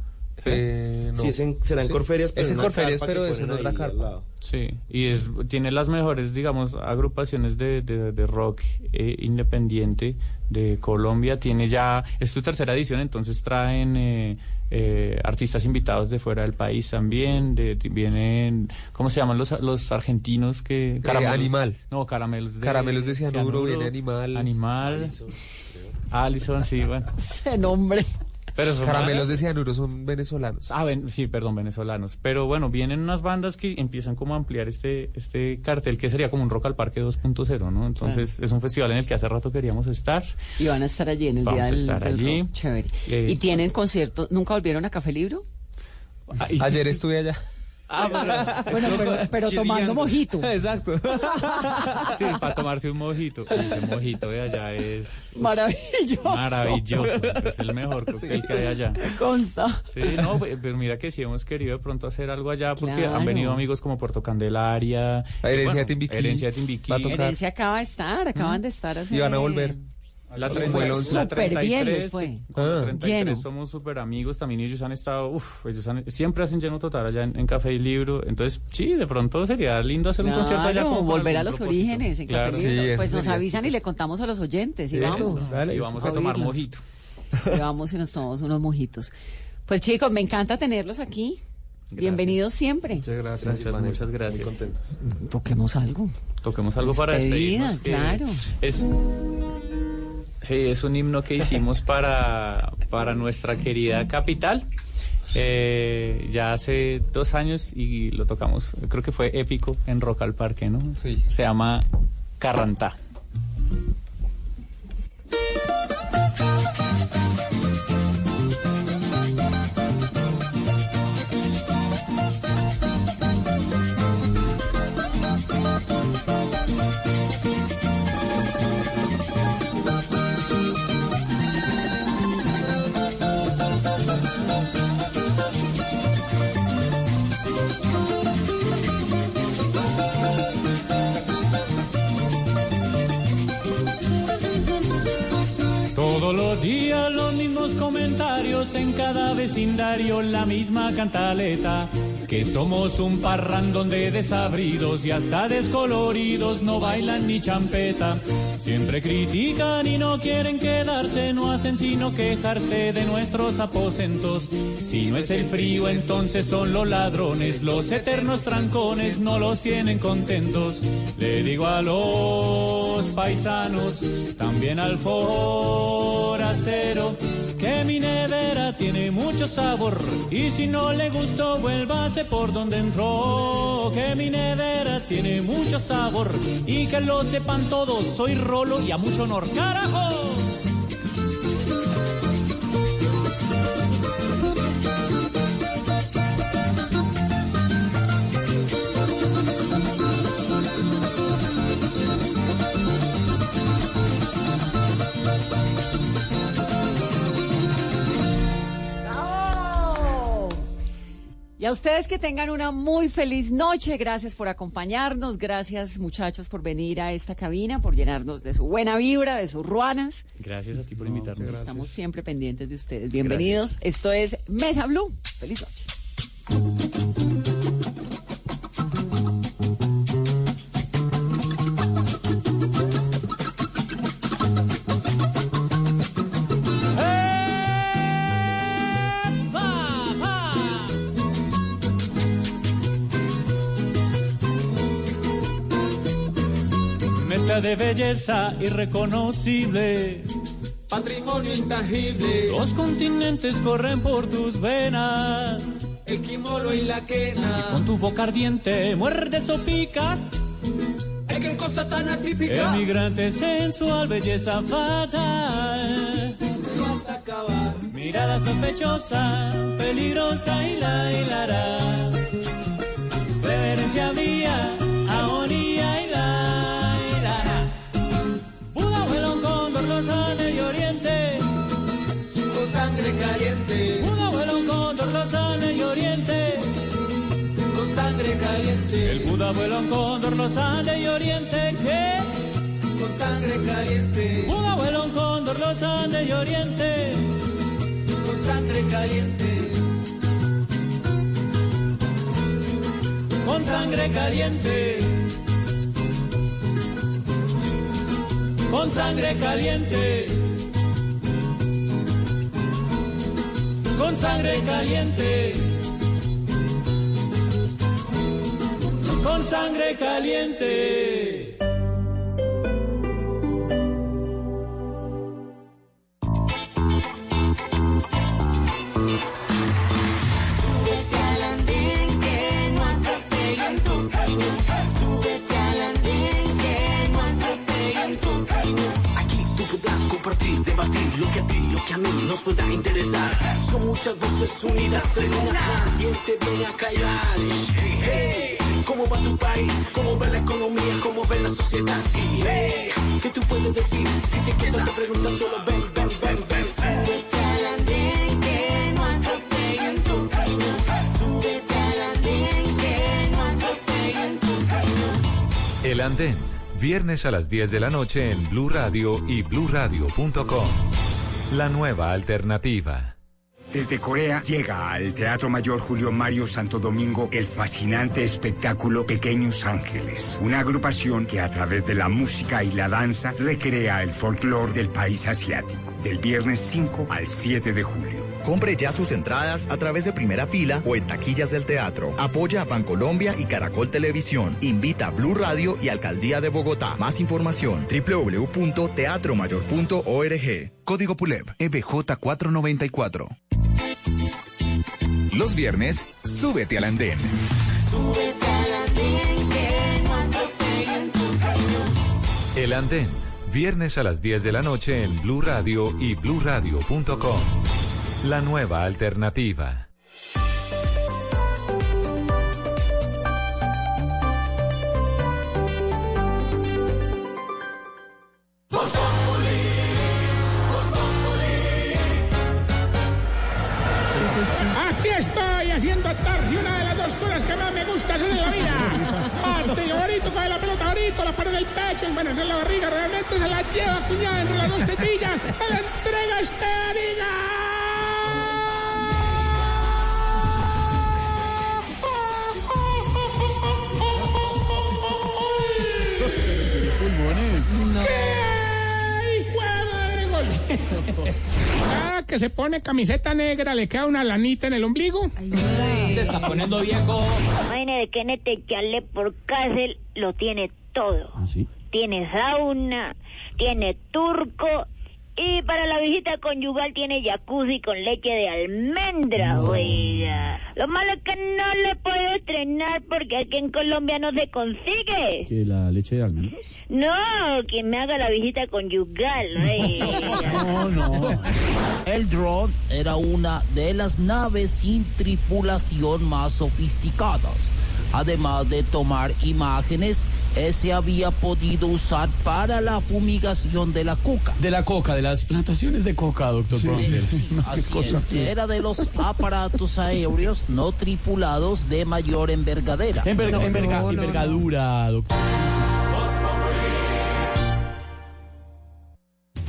Eh, no. Sí, es en- será en Sí. Corferias, pero Es en una Corferias, carpa que pero es en otra carpa. Sí, y es, tiene las mejores, digamos, agrupaciones de, de- de rock eh, independiente de Colombia. Tiene ya, es su tercera edición, entonces traen eh, eh, artistas invitados de fuera del país también. De, vienen, ¿cómo se llaman los, los argentinos que... Animal. No, caramelos de... Caramelos de cianuro, viene Animal. Animal. Allison, sí, bueno. Ese nombre. Pero son Caramelos de cianuro son venezolanos. Ah, ven- sí, perdón, venezolanos. Pero bueno, vienen unas bandas que empiezan como a ampliar este, este cartel que sería como un Rock al Parque 2.0, ¿no? Entonces es un festival en el que hace rato queríamos estar. Y van a estar allí en el Vamos día a del, estar del allí. rock. Chévere. Eh, ¿Y tienen conciertos? ¿Nunca volvieron a Café Libro? Ayer estuve allá. Ah, Bueno, pero, pero tomando mojito. Exacto. Sí, para tomarse un mojito. Ese mojito de allá es Maravilloso. maravilloso. Es el mejor cóctel que hay allá. Consta. Sí, no, pe- pero mira que sí hemos querido de pronto hacer algo allá porque Claro. han venido amigos como Puerto Candelaria. Herencia de Timbiquí. Herencia de Timbiquí. Herencia acaba de estar, acaban de estar hace... Y van a volver. La, Fue 30, el la once. Súper 33, bien les fue. Ah. 33 Lleno. somos súper amigos también ellos han estado, uff, ellos han- siempre hacen lleno total allá en, en Café y Libro, entonces sí, de pronto sería lindo hacer un concierto allá. Claro, como volver a los propósito. orígenes en Claro. Café Libro. Sí, Pues nos avisan y le contamos a los oyentes y Eso, vamos. dale, y vamos a, a tomar oírlos. mojito. Y vamos y nos tomamos unos mojitos. Pues chicos, me encanta tenerlos aquí. Bienvenidos siempre. Muchas gracias. Muchas, Vanessa. muchas gracias. Muy contentos. Toquemos algo. Toquemos algo para Despedida, despedirnos. claro. Es, sí, es un himno que hicimos para, para nuestra querida capital. Eh, ya hace dos años y lo tocamos, creo que fue épico en Rock al Parque, ¿no? Sí. Se llama Carrantá. En cada vecindario, la misma cantaleta. Que somos un parrandón de desabridos y hasta descoloridos, no bailan ni champeta. Siempre critican y no quieren quedarse, no hacen sino quejarse de nuestros aposentos. Si no es el frío, entonces son los ladrones, los eternos trancones no los tienen contentos. Le digo a los paisanos, también al forastero, que mi nevera tiene mucho sabor y si no le gustó vuélvase por donde entró. Que mi nevera tiene mucho sabor y que lo sepan todos soy rolo y a mucho honor. Carajo Y a ustedes que tengan una muy feliz noche. Gracias por acompañarnos. Gracias, muchachos, por venir a esta cabina, por llenarnos de su buena vibra, de sus ruanas. Gracias a ti por invitarnos. Estamos siempre pendientes de ustedes. Bienvenidos. Esto es Mesa Blue. Feliz noche. De belleza irreconocible Patrimonio intangible. los continentes corren por tus venas El quimolo y la quena. con tu boca ardiente muerdes o picas Ay, qué cosa tan atípica. emigrante sensual belleza fatal No vas a acabar. mirada sospechosa peligrosa y la hilará reverencia mía sangre caliente. Cóndor los Andes y oriente Con sangre caliente. el Buda vuelo en cóndor y oriente que Con sangre caliente. Buda vuelo en cóndor los Andes y oriente Con sangre caliente. con sangre caliente con sangre caliente con sangre caliente. Con sangre caliente Son muchas voces unidas en una. ¿Quién te viene a callar? Hey, ¿cómo va tu país? ¿Cómo va la economía? ¿Cómo va la sociedad? Y hey, ¿qué tú puedes decir? Si te quedas te preguntas solo ven, ven, ven, ven. Súbete al andén que no atropellen tu camino. Súbete al andén que no atropellen tu. El Andén, viernes a las 10 de la noche en Blue Radio y bluradio.com. La nueva alternativa. Desde Corea llega al Teatro Mayor Julio Mario Santo Domingo el fascinante espectáculo Pequeños Ángeles, una agrupación que a través de la música y la danza recrea el folclore del país asiático, del viernes 5 al 7 de julio. Compre ya sus entradas a través de primera fila o en taquillas del teatro. Apoya a Bancolombia y Caracol Televisión. Invita a Blue Radio y Alcaldía de Bogotá. Más información www.teatromayor.org. Código PULEP, EBJ 494. Los viernes, súbete al andén. Súbete al andén que. El Andén, viernes a las 10 de la noche en Blue Radio y bluradio.com. La nueva alternativa. Aquí estoy haciendo tarsi, una de las dos cosas que más me gusta hacer en la vida. Parte ahorita coge la pelota ahorita, la pared del pecho, bueno, en la barriga, realmente se la lleva cuñada entre las dos tetillas, se la entrega a Estérica. ¡Qué hijo de! Ah, que se pone camiseta negra, le queda una lanita en el ombligo. Se está poniendo viejo. Vaina de Kenneth que ale por cárcel lo tiene todo. Tiene sauna, tiene turco y para la visita conyugal tiene jacuzzi con leche de almendra, oiga. Lo malo es que no le puedo estrenar porque aquí en Colombia no se consigue. ¿Que la leche de almendras? No, que me haga la visita conyugal, oiga. No, no. El dron era una de las naves sin tripulación más sofisticadas. Además de tomar imágenes, ese había podido usar para la fumigación de la coca. De la coca, de las plantaciones de coca, doctor Bronfeld. Así es, era de los aparatos aéreos no tripulados de mayor envergadera. Enverga- enverga- envergadura, doctor.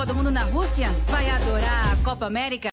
Copa do Mundo na Rússia, vai adorar a Copa América